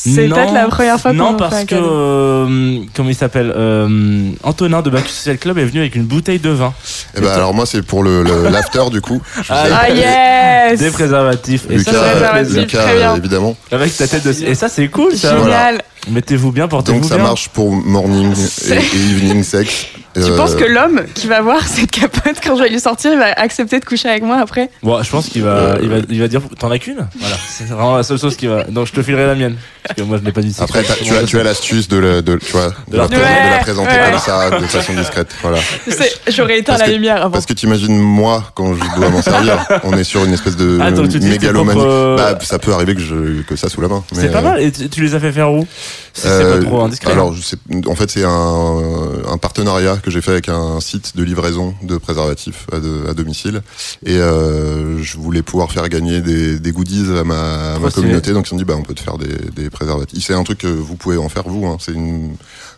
C'est peut-être la première fois qu'on Non, parce un que euh, comment il s'appelle euh, Antonin de Bacchus Social Club est venu avec une bouteille de vin, Et bah alors moi c'est pour le le- l'after du coup. Ah, Ah yes des préservatifs. Et Lucas, ça, préservatif. Lucas, très bien. évidemment. Avec ta tête de. Et ça, c'est cool, ça. Génial. Mettez-vous bien, portez-vous Donc ça bien. marche pour morning et, et evening sex. Tu Euh, penses que l'homme qui va voir cette capote quand je vais lui sortir, il va accepter de coucher avec moi après Bon, je pense qu'il va, Euh, il va, il va dire, t'en as qu'une? Voilà, c'est vraiment la seule chose qui va. Donc je te filerai la mienne, parce que moi je n'ai pas dit ça. Après, tu as, tu as l'astuce de, la- de, tu vois, de, la, Ouais, présenter- de la présenter ouais. comme ça, de façon discrète. Voilà. Tu J'aurais éteint Parce la que- lumière avant. Parce que t'imagines moi quand je dois m'en servir, on est sur une espèce de Ah, tu tes mégalomanie. propres, euh, Bah, ça peut arriver que je que ça sous la main. C'est pas euh, mal. Et tu, tu les as fait faire où? Si c'est Euh, pas trop indiscret. Alors, je sais, en fait, c'est un, un partenariat que j'ai fait avec un site de livraison de préservatifs à, de- à domicile. Et euh, je voulais pouvoir faire gagner des, des goodies à ma, à communauté. Donc, ils ont dit, bah, on peut te faire des, des préservatifs. C'est un truc que vous pouvez en faire vous. Hein. C'est une-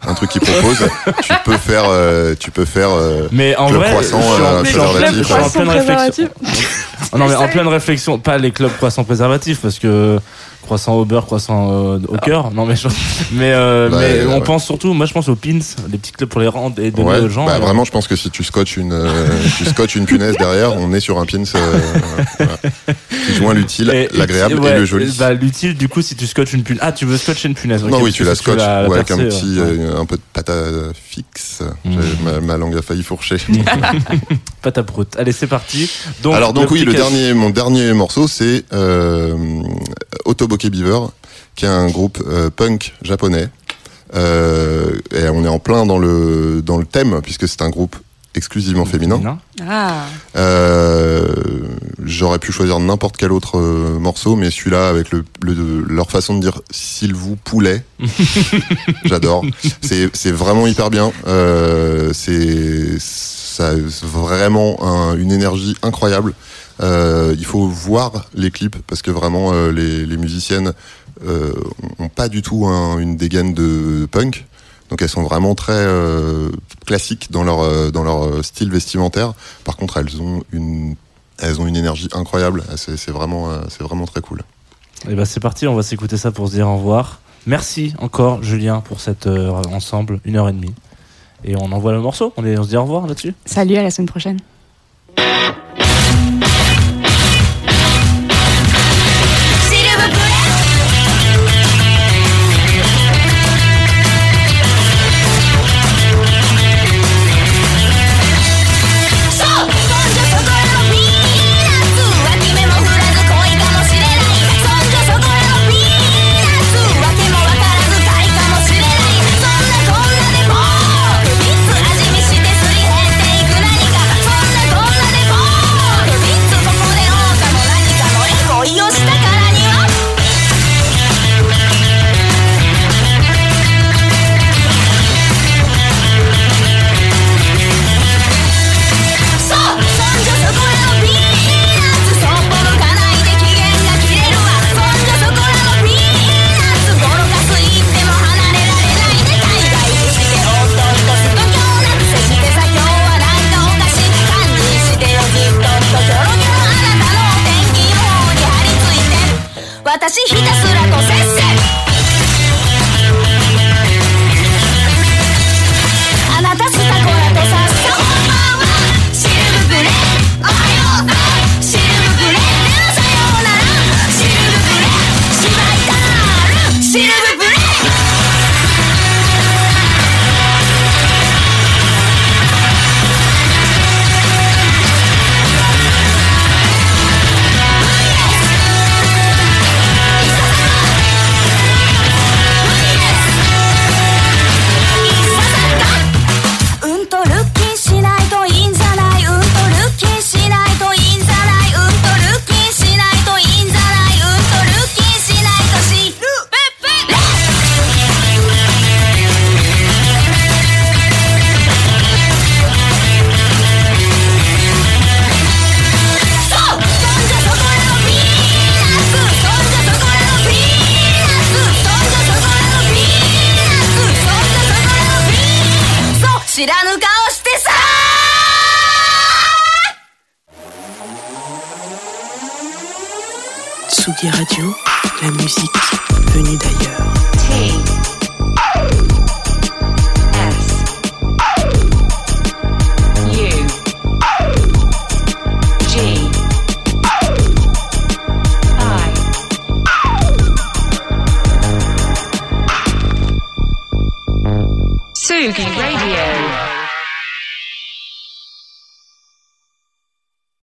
un truc qu'ils proposent. tu peux faire, euh, tu peux faire. euh, Mais en Club vrai, croissant, je suis en- euh, pleine- en réflexion. non, mais en pleine réflexion, pas les clubs croissants préservatifs, parce que croissant au beurre, croissant euh, au cœur. Non, mais je- mais, euh, mais on ouais. pense surtout, moi je pense aux pins, les petits clubs pour les rendre et donner Ouais, aux gens. bah, vraiment, je pense que si tu scotches une, euh, tu scotches une punaise derrière, on est sur un pins euh, voilà. qui joint l'utile, et- l'agréable ouais, et le joli. Bah, l'utile, du coup, si tu scotches une punaise. Ah, tu veux scotcher une punaise. non, ok, oui, tu la si scotches la ouais, avec un petit, un peu de pâte à fixe. Mm. J'ai- Ma, ma langue a failli fourcher. Pâte à prout. Allez, c'est parti. Donc, Alors donc oui, le dernier, mon dernier morceau, c'est euh, Otoboke Beaver, qui est un groupe euh, punk japonais. Euh, et on est en plein dans le dans le thème puisque c'est un groupe exclusivement féminin. Ah, Euh, J'aurais pu choisir n'importe quel autre euh, morceau, mais celui-là, avec le, le- leur façon de dire s'il vous poulet, j'adore. C'est vraiment hyper bien. Euh, c'est vraiment un- une énergie incroyable. Euh, il faut voir les clips parce que vraiment euh, les, les musiciennes euh, ont pas du tout un- une dégaine de punk. Donc elles sont vraiment très euh, classiques dans leur euh, dans leur style vestimentaire. Par contre, elles ont une elles ont une énergie incroyable. C'est c'est vraiment euh, c'est vraiment très cool. Et bah c'est parti, on va s'écouter ça pour se dire au revoir. Merci encore Julien pour cette heure ensemble, une heure et demie. Et on envoie le morceau, on, est, on se dit au revoir là-dessus. salut, à la semaine prochaine.